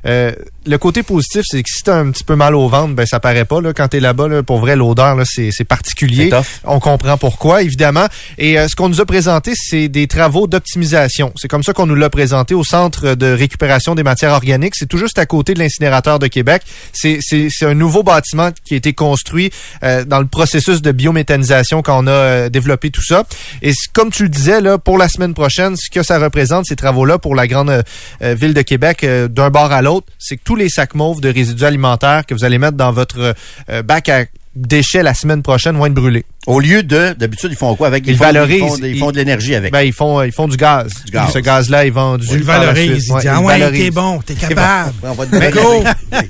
euh, le côté positif, c'est que si t'as un petit peu mal au ventre, ben ça paraît pas là quand t'es là-bas. Là, pour vrai, l'odeur là, c'est c'est particulier. On comprend pourquoi, évidemment. Et euh, ce qu'on nous a présenté, c'est des travaux d'optimisation. C'est comme ça qu'on nous l'a présenté au Centre de récupération des matières organiques. C'est tout juste à côté de l'incinérateur de Québec. C'est c'est- c'est un nouveau bâtiment qui a été construit euh, dans le processus de biométhanisation quand on a euh, développé tout ça. Et comme tu le disais, là, pour la semaine prochaine, ce que ça représente, ces travaux-là, pour la grande euh, ville de Québec, euh, d'un bord à l'autre, c'est que tous les sacs mauves de résidus alimentaires que vous allez mettre dans votre euh, bac à déchets la semaine prochaine vont être brûlés. Au lieu de, d'habitude, ils font quoi avec? Ils font, valorisent. Ils font, ils font de l'énergie avec. Ben, ils font, ils font du gaz. Du gaz. Ce gaz-là est vendu. Il le par la valorise. suite. Il Ouais, dit, il ah ouais, t'es bon, t'es [laughs] capable. on va te! [laughs]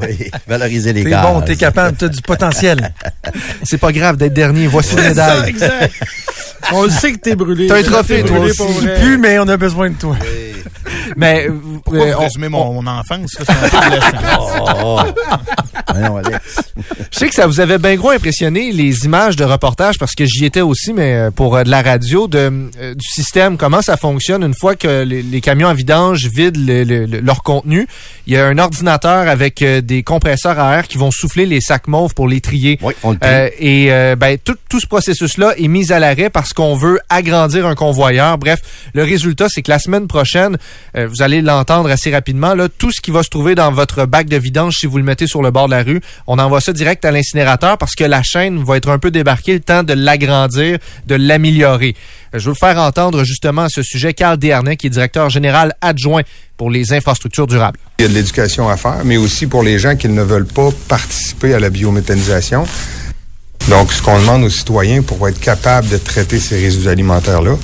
Oui, [laughs] [laughs] valoriser les gaz. bon, t'es capable, t'as du potentiel. [laughs] C'est pas grave d'être dernier. Voici une ça, médaille. exact. On le sait que t'es brûlé. T'as un trophée, toi aussi. Tu pues, mais on a besoin de toi. Mais, euh, Pourquoi euh, vous on- résumez mon, mon enfance? là? Oh, Voyons, Alex. Je sais que ça vous avait bien gros impressionné les images de reportage parce que j'y étais aussi, mais euh, pour euh, de la radio, de, euh, du système, comment ça fonctionne une fois que les, les camions à vidange vident le- le- le- leur contenu. Il y a un ordinateur avec des compresseurs à air qui vont souffler les sacs mauves pour les trier. Oui, on le. Euh, et euh, ben, tout, tout ce processus-là est mis à l'arrêt parce qu'on veut agrandir un convoyeur. Bref, le résultat, c'est que la semaine prochaine, euh, vous allez l'entendre assez rapidement, là, tout ce qui va se trouver dans votre bac de vidange, si vous le mettez sur le bord de la rue, on envoie ça direct à l'incinérateur parce que la chaîne va être un peu débarquée, le temps de l'agrandir, de l'améliorer. Je veux faire entendre justement à ce sujet Carl Desharnais, qui est directeur général adjoint pour les infrastructures durables. Il y a de l'éducation à faire, mais aussi pour les gens qui ne veulent pas participer à la biométhanisation. Donc, ce qu'on demande aux citoyens pour être capable de traiter ces résidus alimentaires-là,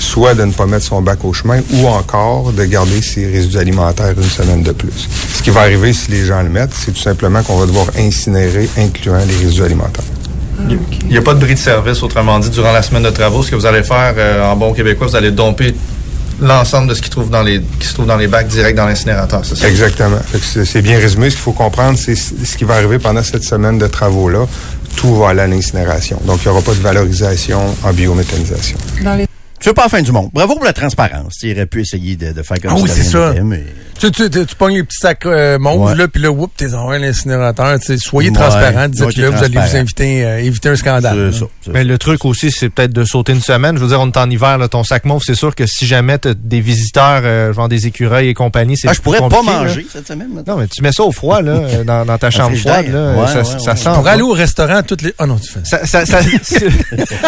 soit de ne pas mettre son bac au chemin ou encore de garder ces résidus alimentaires une semaine de plus. Ce qui va arriver si les gens le mettent, c'est tout simplement qu'on va devoir incinérer, incluant les résidus alimentaires. Il n'y a pas de bris de service, autrement dit, durant la semaine de travaux. Ce que vous allez faire euh, en bon québécois, vous allez domper l'ensemble de ce qui, trouve dans les, qui se trouve dans les bacs direct dans l'incinérateur, c'est ça? Exactement. C'est- bien résumé. Ce qu'il faut comprendre, c'est ce qui va arriver pendant cette semaine de travaux-là. Tout va aller à l'incinération. Donc, il n'y aura pas de valorisation en biométhanisation. C'est pas la fin du monde. Bravo pour la transparence. Tu aurais pu essayer de, de faire comme Ah oui, c'est ça. mais- Tu, tu, tu, tu pognes les petits sacs euh, mauves, Ouais. là, puis là, whoop, t'es envoyé à l'incinérateur. Soyez Ouais. transparent, dites-le, t'es vous allez vous inviter, euh, éviter un scandale. C'est ça. c'est Mais le truc aussi, c'est peut-être de sauter une semaine. Je veux dire, on est en hiver, là, ton sac mauve, c'est sûr que si jamais t'as des visiteurs, euh, genre des écureuils et compagnie, c'est Ah, je pourrais pas là. manger cette semaine. maintenant. Non, mais tu mets ça au froid, là, [laughs] euh, dans, dans ta chambre frigidaire. froide, là. Ouais, ça, ouais, ça ouais. sent. Pour aller au restaurant, toutes les... Ah non, tu fais ça. Ça, ça,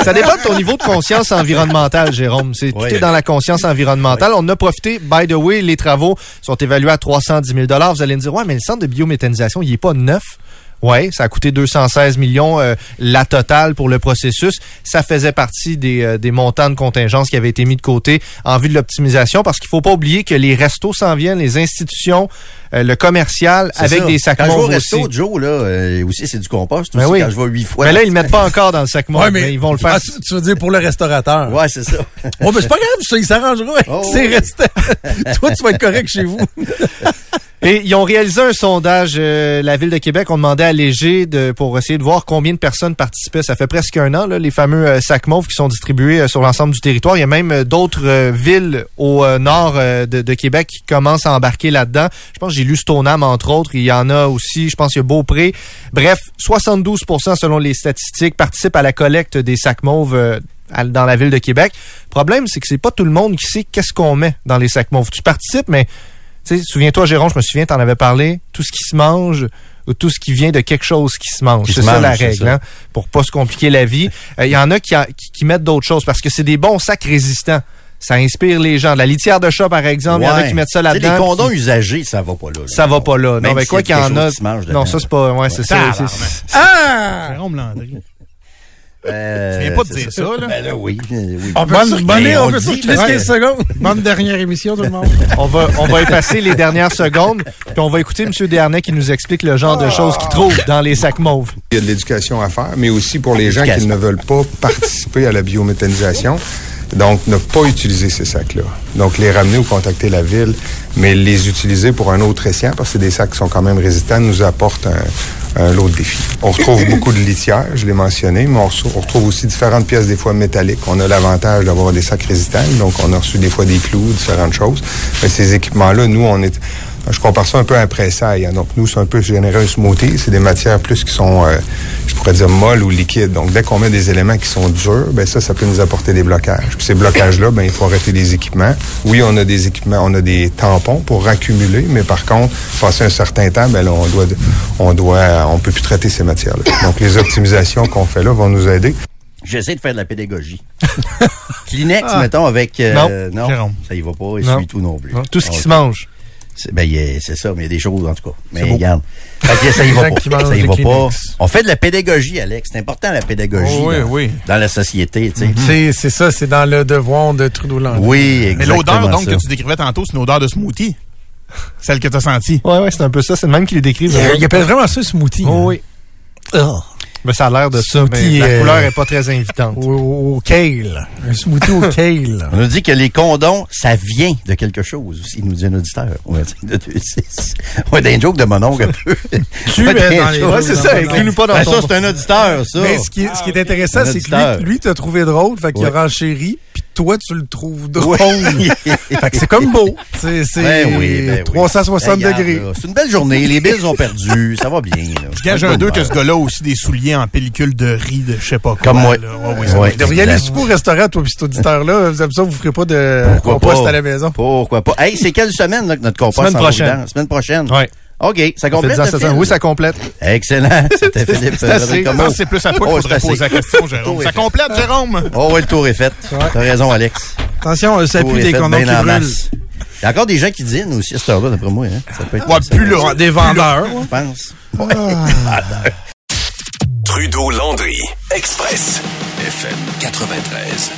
ça, dépend de ton niveau de conscience environnementale, Jérôme. C'est tout est dans la conscience environnementale. On a profité, by the way, les travaux sont évalués à 310 000 Vous allez me dire, ouais, mais le centre de biométhanisation, il est pas neuf. Ouais, ça a coûté 216 millions euh, la totale pour le processus. Ça faisait partie des, euh, des montants de contingence qui avaient été mis de côté en vue de l'optimisation parce qu'il faut pas oublier que les restos s'en viennent, les institutions, euh, le commercial C'est avec ça. des sacs Quand je vais au resto, aussi. Joe, là, euh, aussi, c'est du compost. Ben aussi, oui. Quand je vais huit fois. Mais là, ils le mettent pas encore dans le sac Ouais, mais, ils vont le faire. Ah, tu, veux dire pour le restaurateur. Ouais, c'est ça. Oh, ben c'est pas grave, ça, il s'arrangera. Oh, c'est oui. resté. [laughs] Toi, tu vas être correct chez vous. [laughs] Et ils ont réalisé un sondage, euh, la Ville de Québec, on demandait à Léger de, pour essayer de voir combien de personnes participaient. Ça fait presque un an, là, les fameux euh, sacs mauves qui sont distribués euh, sur l'ensemble du territoire. Il y a même euh, d'autres villes au nord de, Québec qui commencent à embarquer là-dedans. Je pense que j'ai lu Stoneham, entre autres. Il y en a aussi, je pense qu'il y a Beaupré. Bref, 72% selon les statistiques participent à la collecte des sacs mauves dans la ville de Québec. Le problème, c'est que c'est pas tout le monde qui sait qu'est-ce qu'on met dans les sacs mauves. Tu participes, mais souviens-toi, Jérôme, je me souviens, t'en avais parlé, tout ce qui se mange ou tout ce qui vient de quelque chose qui se mange. C'est ça mange, la règle, ça. hein, pour pas se compliquer la vie. [laughs] Euh, Il y en a qui, a- qui, qui mettent d'autres choses parce que c'est des bons sacs résistants. Ça inspire les gens. De La litière de chat, par exemple, il y en a Ouais. qui mettent ça là-dedans. Les condoms usagés, ça va pas là. là. Ça va pas là. Non, Même mais quoi qu'il y en a. chose qui se mange Non, ça, c'est pas. Ouais, c'est ça. Ah! Jérôme Landry. Euh, Tu viens pas de dire ça, là? Ben là, oui. oui. On peut Bonne- on on peut le se dit, reculer mais- 15 secondes. Bonne dernière émission, tout le monde. [laughs] On va, on va effacer les dernières secondes, puis on va écouter M. Dernay qui nous explique le genre de choses qu'il trouve dans les sacs mauves. Il y a de l'éducation à faire, mais aussi pour les gens qui ne veulent pas participer à la biométhanisation. Donc, ne pas utiliser ces sacs-là. Donc, les ramener ou contacter la ville, mais les utiliser pour un autre escient, parce que c'est des sacs qui sont quand même résistants, nous apporte un, un lot de défis. On retrouve [laughs] beaucoup de litière, je l'ai mentionné, mais on, on retrouve aussi différentes pièces, des fois métalliques. On a l'avantage d'avoir des sacs résistants, donc on a reçu des fois des clous, différentes choses. Mais ces équipements-là, nous, on est... Je compare ça un peu à un pressail. hein. Donc, nous, c'est un peu générer un smoothie. C'est des matières plus qui sont, euh, je pourrais dire, molles ou liquides. Donc, dès qu'on met des éléments qui sont durs, ben ça, ça peut nous apporter des blocages. Puis ces blocages-là, ben il faut arrêter les équipements. Oui, on a des équipements, on a des tampons pour raccumuler, mais par contre, passé un certain temps, ben là, on doit, on doit, on peut plus traiter ces matières-là. Donc, les optimisations qu'on fait là vont nous aider. J'essaie de faire de la pédagogie. [laughs] Kleenex, mettons, avec... euh, Non, non, Jérôme. ça y va pas, et Non. celui tout non plus. Non, Tout ce qui Ok. se mange. C'est- Ben, il y a- c'est ça, mais il y a des choses, en tout cas. Mais regarde. Fait que ça y va pas. mangent Ça y des va pas. Kleenex. On fait de la pédagogie, Alex. C'est important, la pédagogie. Oh, oui, dans, oui. dans la société, tu sais. C'est, c'est ça, c'est dans le devoir de Trudeau Landry. Oui, Mais exactement. l'odeur, donc, ça. que tu décrivais tantôt, c'est une odeur de smoothie. Celle que tu as sentie. Ouais, ouais, c'est un peu ça. C'est le même qui les décrivent. Il, il appelle vraiment ça un smoothie. Oh, hein. oui. Ah. Mais ça a l'air de ça, mais la euh, couleur est pas très invitante. Au, au kale. Un smoothie au kale. On nous dit que les condoms, ça vient de quelque chose aussi, nous dit un auditeur. Ouais, c'est de 2-6. Ouais, d'un joke de mon oncle un peu. Tu Ouais, es dans les joke. Ouais, c'est ça, inclus-nous pas dans Ben, ton- ça, c'est un auditeur, ça. Mais ce qui est, ce qui est intéressant, c'est que lui, lui t'as trouvé drôle, fait qu'il Ouais. a renchéri, puis toi, tu le trouves drôle. Oui. [laughs] fait que c'est comme beau. C'est c'est Ben oui, ben oui. 360 Ben, regarde, degrés. C'est une belle journée. Les Bills ont perdu. Ça va bien. Là. Je gage un deux que ce gars-là a aussi des souliers en pellicule de riz de je sais pas quoi. Comme moi. Vous devriez aller souper au restaurant, toi, puis cet auditeur-là. Vous avez ça, vous ferez pas de Pourquoi compost pas? à la maison. Pourquoi pas? Hey, c'est quelle semaine là, que notre compost Semaine prochaine. Semaine prochaine. Ouais. OK, ça complète le. Oui, ça complète. Excellent. [laughs] C'était Philippe. C'est plus à toi qu'il Oh, faudrait c'est poser la question, [laughs] Jérôme. Ça complète, Jérôme? Oh, oui, le tour est fait. T'as raison, Alex. Attention, euh, ça pue des fait condoms qui en brûlent. Il y a encore des gens qui dînent aussi à cette heure-là, d'après moi. Hein? Ça peut être Ouais, plus le- Des vendeurs. Je pense. [laughs] Trudeau Landry, Express, FM 93.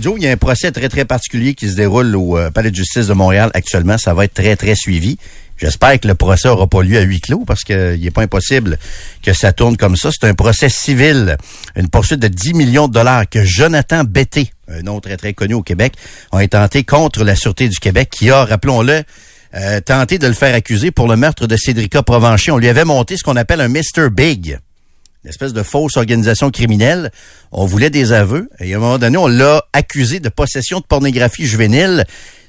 Joe, il y a un procès très, très particulier qui se déroule au euh, Palais de justice de Montréal actuellement. Ça va être très, très suivi. J'espère que le procès n'aura pas lieu à huis clos parce qu'il n'est pas impossible que ça tourne comme ça. C'est un procès civil, une poursuite de 10 millions de dollars que Jonathan Betté, un nom très, très connu au Québec, a intenté contre la Sûreté du Québec qui a, rappelons-le, euh, tenté de le faire accuser pour le meurtre de Cédrica Provencher. On lui avait monté ce qu'on appelle un Mr. Big une espèce de fausse organisation criminelle. On voulait des aveux et à un moment donné, on l'a accusé de possession de pornographie juvénile.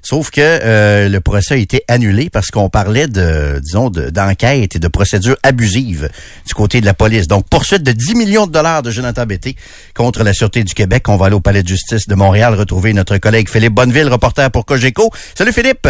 Sauf que euh, le procès a été annulé parce qu'on parlait de, disons, de- d'enquête et de procédures abusives du côté de la police. Donc, poursuite de 10 millions de dollars de Jonathan Betté contre la Sûreté du Québec. On va aller au Palais de justice de Montréal retrouver notre collègue Philippe Bonneville, reporter pour Cogeco. Salut Philippe!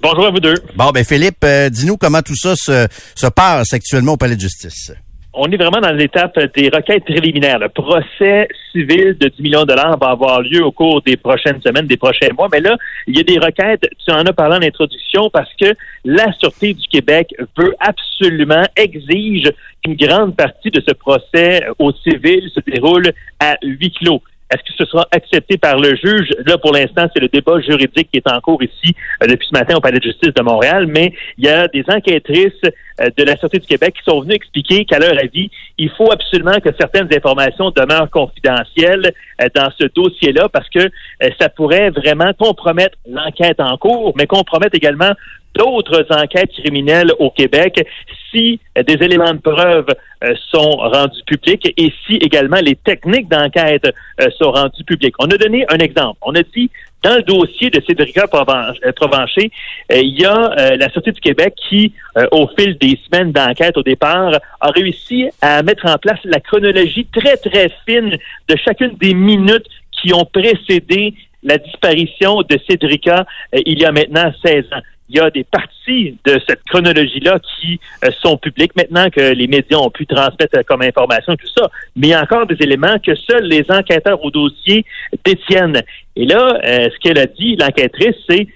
Bonjour à vous deux. Bon, ben Philippe, euh, dis-nous comment tout ça se, se passe actuellement au Palais de justice. On est vraiment dans l'étape des requêtes préliminaires. Le procès civil de 10 millions de dollars va avoir lieu au cours des prochaines semaines, des prochains mois. Mais là, il y a des requêtes, tu en as parlé en introduction, parce que la Sûreté du Québec veut absolument, exige qu'une grande partie de ce procès au civil se déroule à huis clos. Est-ce que ce sera accepté par le juge? Là, pour l'instant, c'est le débat juridique qui est en cours ici euh, depuis ce matin au Palais de justice de Montréal, mais il y a des enquêtrices euh, de la Sûreté du Québec qui sont venues expliquer qu'à leur avis, il faut absolument que certaines informations demeurent confidentielles euh, dans ce dossier-là parce que ça pourrait vraiment compromettre l'enquête en cours, mais compromettre également d'autres enquêtes criminelles au Québec si des éléments de preuve euh, sont rendus publics et si également les techniques d'enquête euh, sont rendues publiques. On a donné un exemple. On a dit dans le dossier de Cédrica euh, Provencher, il y a la Sûreté du Québec qui, au fil des semaines d'enquête au départ, a réussi à mettre en place la chronologie très, très fine de chacune des minutes qui ont précédé la disparition de Cédrica il y a maintenant 16 ans. Il y a des parties de cette chronologie-là qui euh, sont publiques maintenant que les médias ont pu transmettre euh, comme information et tout ça. Mais il y a encore des éléments que seuls les enquêteurs au dossier détiennent. Et là, euh, ce qu'elle a dit, l'enquêtrice, c'est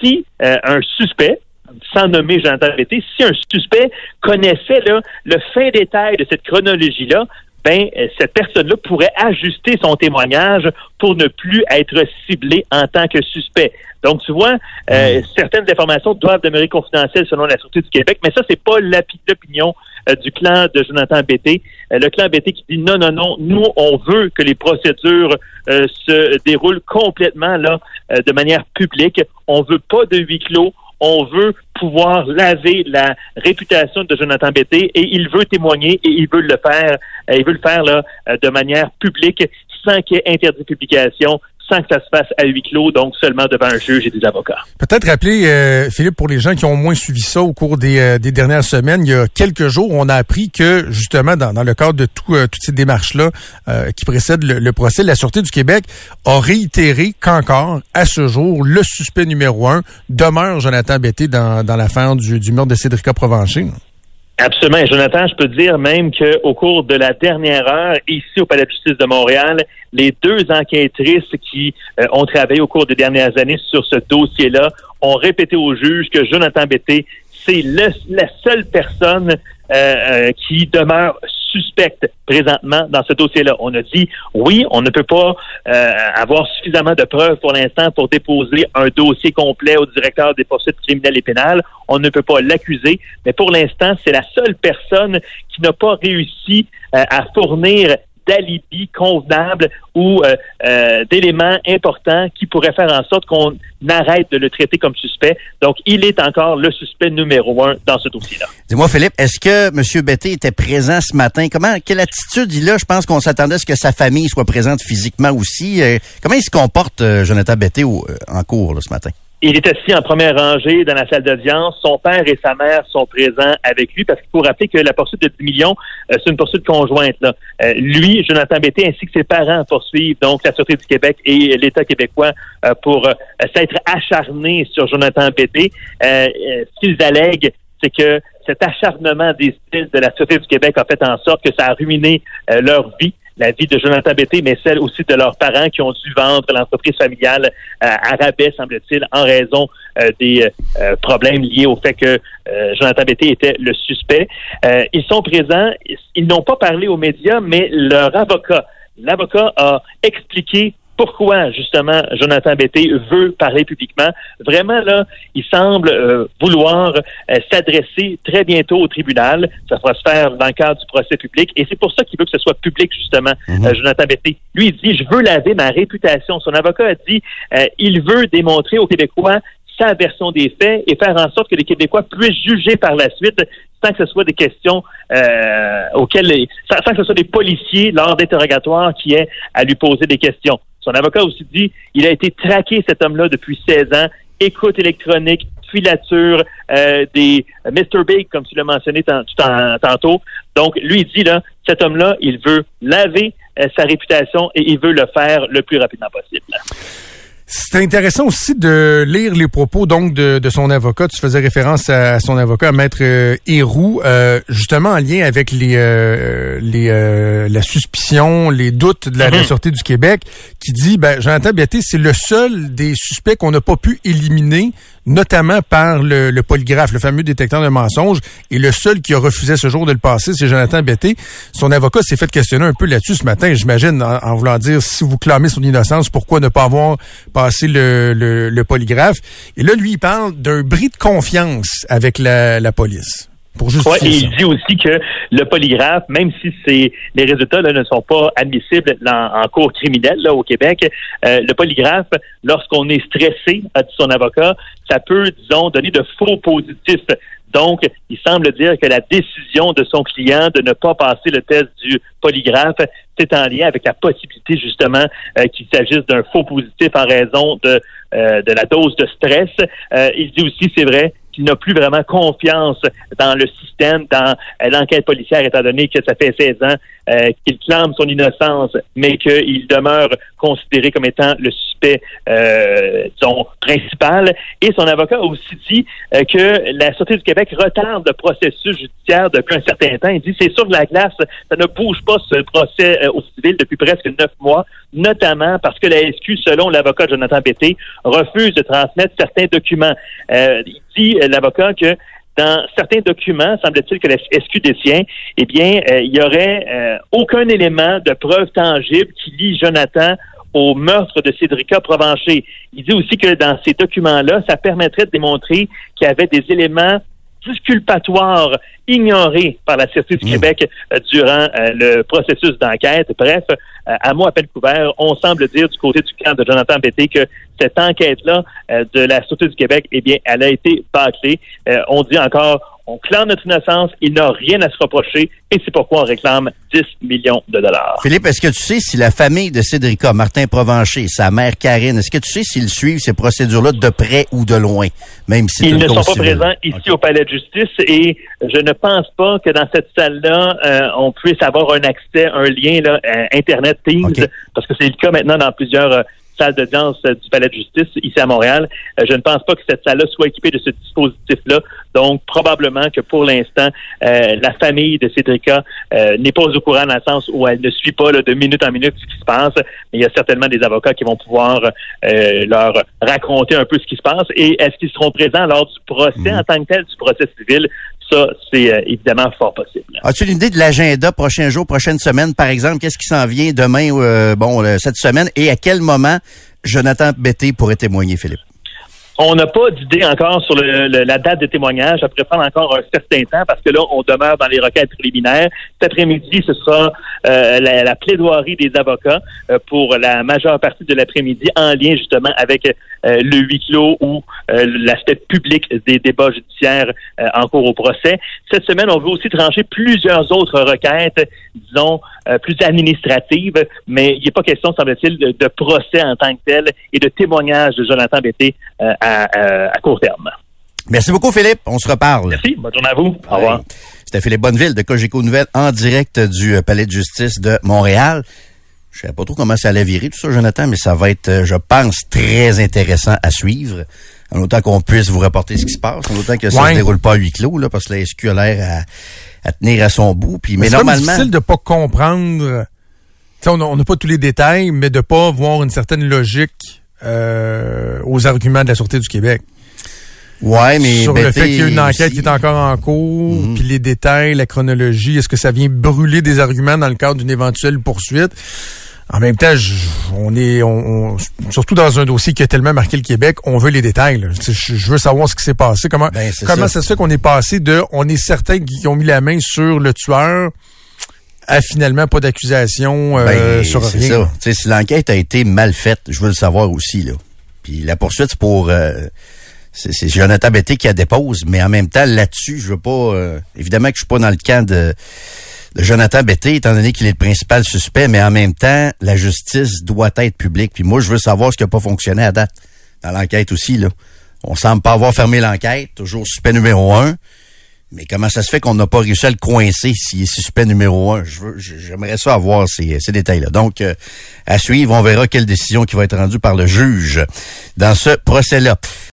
si un suspect, sans nommer Jonathan Betté, si un suspect connaissait là, le fin détail de cette chronologie-là, ben, cette personne-là pourrait ajuster son témoignage pour ne plus être ciblé en tant que suspect. Donc, tu vois, euh, certaines informations doivent demeurer confidentielles selon la Sûreté du Québec, mais ça, c'est pas l'opinion euh, du clan de Jonathan Bété. Euh, le clan Bété qui dit non, non, non, nous, on veut que les procédures euh, se déroulent complètement là, euh, de manière publique. On veut pas de huis clos. On veut pouvoir laver la réputation de Jonathan Bété et il veut témoigner et il veut le faire. il veut le faire là, euh, de manière publique sans qu'il y ait interdit de publication, sans que ça se fasse à huis clos, donc seulement devant un juge et des avocats. Peut-être rappeler, euh, Philippe, pour les gens qui ont moins suivi ça au cours des, euh, des dernières semaines, il y a quelques jours, on a appris que, justement, dans, dans le cadre de tout, euh, toutes ces démarches-là euh, qui précèdent le, le procès, la Sûreté du Québec a réitéré qu'encore, à ce jour, le suspect numéro un demeure Jonathan Betté dans, dans l'affaire du, du meurtre de Cédrica Provencher. Absolument. Jonathan, je peux dire même qu'au cours de la dernière heure, ici au Palais de justice de Montréal, les deux enquêtrices qui euh, ont travaillé au cours des dernières années sur ce dossier-là ont répété au juge que Jonathan Betté, c'est la seule personne euh, euh, qui demeure suspecte présentement dans ce dossier-là. On a dit oui, on ne peut pas euh, avoir suffisamment de preuves pour l'instant pour déposer un dossier complet au directeur des poursuites criminelles et pénales. On ne peut pas l'accuser, mais pour l'instant, c'est la seule personne qui n'a pas réussi euh, à fournir d'alibi convenable ou euh, euh, d'éléments importants qui pourraient faire en sorte qu'on arrête de le traiter comme suspect. Donc, il est encore le suspect numéro un dans ce dossier-là. Dis-moi, Philippe, est-ce que M. Betté était présent ce matin? Comment, quelle attitude il a? Je pense qu'on s'attendait à ce que sa famille soit présente physiquement aussi. Euh, comment il se comporte, Jonathan Betté, en cours ce matin? Il est assis en première rangée dans la salle d'audience. Son père et sa mère sont présents avec lui parce qu'il faut rappeler que la poursuite de 10 millions, euh, c'est une poursuite conjointe. Là. Euh, lui, Jonathan Bété, ainsi que ses parents poursuivent donc la Sûreté du Québec et l'État québécois euh, pour s'être acharnés sur Jonathan Bété. ce qu'ils allèguent, c'est que cet acharnement des styles de la Sûreté du Québec a fait en sorte que ça a ruiné leur vie la vie de Jonathan Bété, mais celle aussi de leurs parents qui ont dû vendre l'entreprise familiale euh, à rabais, semble-t-il, en raison euh, des euh, problèmes liés au fait que Jonathan Bété était le suspect. ils sont présents, ils n'ont pas parlé aux médias, mais leur avocat, l'avocat a expliqué pourquoi justement Jonathan Betté veut parler publiquement. Vraiment là, il semble euh, vouloir euh, s'adresser très bientôt au tribunal. Ça va se faire dans le cadre du procès public et c'est pour ça qu'il veut que ce soit public justement. Mhm. Euh, Jonathan Betté, lui il dit je veux laver ma réputation. Son avocat a dit il veut démontrer aux Québécois sa version des faits et faire en sorte que les Québécois puissent juger par la suite sans que ce soit des questions auxquelles sans, que ce soit des policiers lors d'interrogatoires qui aient à lui poser des questions. Son avocat aussi dit il a été traqué, cet homme-là, depuis 16 ans. Écoute électronique, filature, euh, des Mr. Big, comme tu l'as mentionné tantôt. Donc, lui, il dit, là, cet homme-là, il veut laver euh, sa réputation et il veut le faire le plus rapidement possible. C'est intéressant aussi de lire les propos donc de, de, son avocat. Tu faisais référence à, son avocat, Maître euh, Héroux, euh, justement en lien avec les, euh, les euh, la suspicion, les doutes de la, mm Sûreté du Québec, qui dit, ben, Jonathan Betté, c'est le seul des suspects qu'on n'a pas pu éliminer notamment par le, polygraphe, le fameux détecteur de mensonges. Et le seul qui a refusé ce jour de le passer, c'est Jonathan Betté. Son avocat s'est fait questionner un peu là-dessus ce matin, j'imagine, en, voulant dire, si vous clamez son innocence, pourquoi ne pas avoir passé le, le, polygraphe? Et là, lui, il parle d'un bris de confiance avec la, la police. Ouais, et il dit aussi que le polygraphe, même si c'est les résultats là, ne sont pas admissibles en, cours criminel là, au Québec, euh, le polygraphe, lorsqu'on est stressé, a dit son avocat, ça peut, disons, donner de faux positifs. Donc, il semble dire que la décision de son client de ne pas passer le test du polygraphe, c'est en lien avec la possibilité justement euh, qu'il s'agisse d'un faux positif en raison de, euh, de la dose de stress. il dit aussi, c'est vrai, qu'il n'a plus vraiment confiance dans le système, dans euh, l'enquête policière, étant donné que ça fait 16 ans euh, qu'il clame son innocence, mais qu'il demeure considéré comme étant le suspect, euh, principal. Et son avocat a aussi dit euh, que la Sûreté du Québec retarde le processus judiciaire depuis un certain temps. Il dit c'est sur la glace, ça ne bouge pas ce procès au civil depuis presque neuf mois, notamment parce que la SQ, selon l'avocat Jonathan Bété, refuse de transmettre certains documents. il dit, l'avocat, que dans certains documents, semble-t-il que la SQ eh bien, euh, il y aurait euh, aucun élément de preuve tangible qui lie Jonathan au meurtre de Cédrica Provencher. Il dit aussi que dans ces documents-là, ça permettrait de démontrer qu'il y avait des éléments disculpatoires ignorés par la Sûreté du mmh. Québec euh, durant le processus d'enquête. Bref, à mot à peine couvert, on semble dire du côté du camp de Jonathan Bété que cette enquête-là euh, de la Sûreté du Québec, eh bien, elle a été bâclée. Euh, on dit encore, on clame notre innocence, il n'a rien à se reprocher, et c'est pourquoi on réclame 10 millions de dollars. Philippe, est-ce que tu sais si la famille de Cédrica, Martin Provencher, sa mère Karine, est-ce que tu sais s'ils suivent ces procédures-là de près ou de loin, même si Ils ne sont pas présents ici au Palais de justice, et je ne pense pas que dans cette salle-là, euh, on puisse avoir un accès, un lien là, Internet Teams, parce que c'est le cas maintenant dans plusieurs salle d'audience euh, du palais de justice ici à Montréal. Euh, je ne pense pas que cette salle-là soit équipée de ce dispositif-là. Donc, probablement que pour l'instant, euh, la famille de Cédrica n'est pas au courant dans le sens où elle ne suit pas de minute en minute ce qui se passe. Mais il y a certainement des avocats qui vont pouvoir leur raconter un peu ce qui se passe. Et est-ce qu'ils seront présents lors du procès mmh. en tant que tel, du procès civil? Ça, c'est euh, évidemment fort possible. As-tu une idée de l'agenda prochain jour, prochaine semaine, par exemple? Qu'est-ce qui s'en vient demain, euh, bon, cette semaine? Et à quel moment Jonathan Betté pourrait témoigner, Philippe? On n'a pas d'idée encore sur le, la date de témoignage. Ça pourrait encore un certain temps parce que là, on demeure dans les requêtes préliminaires. Cet après-midi, ce sera euh, la, la plaidoirie des avocats euh, pour la majeure partie de l'après-midi en lien justement avec euh, le huis clos ou euh, l'aspect public des débats judiciaires en cours au procès. Cette semaine, on veut aussi trancher plusieurs autres requêtes, disons, euh, plus administratives, mais il n'est pas question, semble-t-il, de, de procès en tant que tel et de témoignage de Jonathan Betté euh, à, court terme. Merci beaucoup, Philippe. On se reparle. Merci. Bonne journée à vous. Au revoir. C'était Philippe Bonneville de Cogeco Nouvelles en direct du euh, Palais de justice de Montréal. Je sais pas trop comment ça allait virer, tout ça, Jonathan, mais ça va être, je pense, très intéressant à suivre. En autant qu'on puisse vous rapporter ce qui se passe, en autant que ça ne Ouais. se déroule pas à huis clos, là, parce que la SQ a l'air à, à tenir à son bout. Puis, mais, c'est normalement, difficile de pas comprendre. Tu sais, on n'a pas tous les détails, mais de pas voir une certaine logique euh, aux arguments de la Sûreté du Québec. ouais, mais Sur le Betté fait qu'il y a une enquête aussi- qui est encore en cours, Mhm. puis les détails, la chronologie, est-ce que ça vient brûler des arguments dans le cadre d'une éventuelle poursuite? En même temps, je- on est, on, on- surtout dans un dossier qui a tellement marqué le Québec, on veut les détails. là. Je, je veux savoir ce qui s'est passé. Comment, Ben, c'est comment ça. se fait qu'on est passé de, on est certain qu'ils ont mis la main sur le tueur, à finalement pas d'accusation euh, Ben, sur c'est rien. ça. Tu sais, si l'enquête a été mal faite, je veux le savoir aussi, là. Puis la poursuite, c'est pour... euh, c'est c'est Jonathan Betté qui la dépose, mais en même temps, là-dessus, je veux pas... euh, évidemment que je suis pas dans le camp de, de Jonathan Betté, étant donné qu'il est le principal suspect, mais en même temps, la justice doit être publique. Puis moi, je veux savoir ce qui a pas fonctionné à date dans l'enquête aussi, là. On semble pas avoir fermé l'enquête, toujours suspect numéro un. Mais comment ça se fait qu'on n'a pas réussi à le coincer s'il est suspect numéro un? J'aimerais ça avoir ces, ces détails-là. Donc, euh, à suivre, on verra quelle décision qui va être rendue par le juge dans ce procès-là.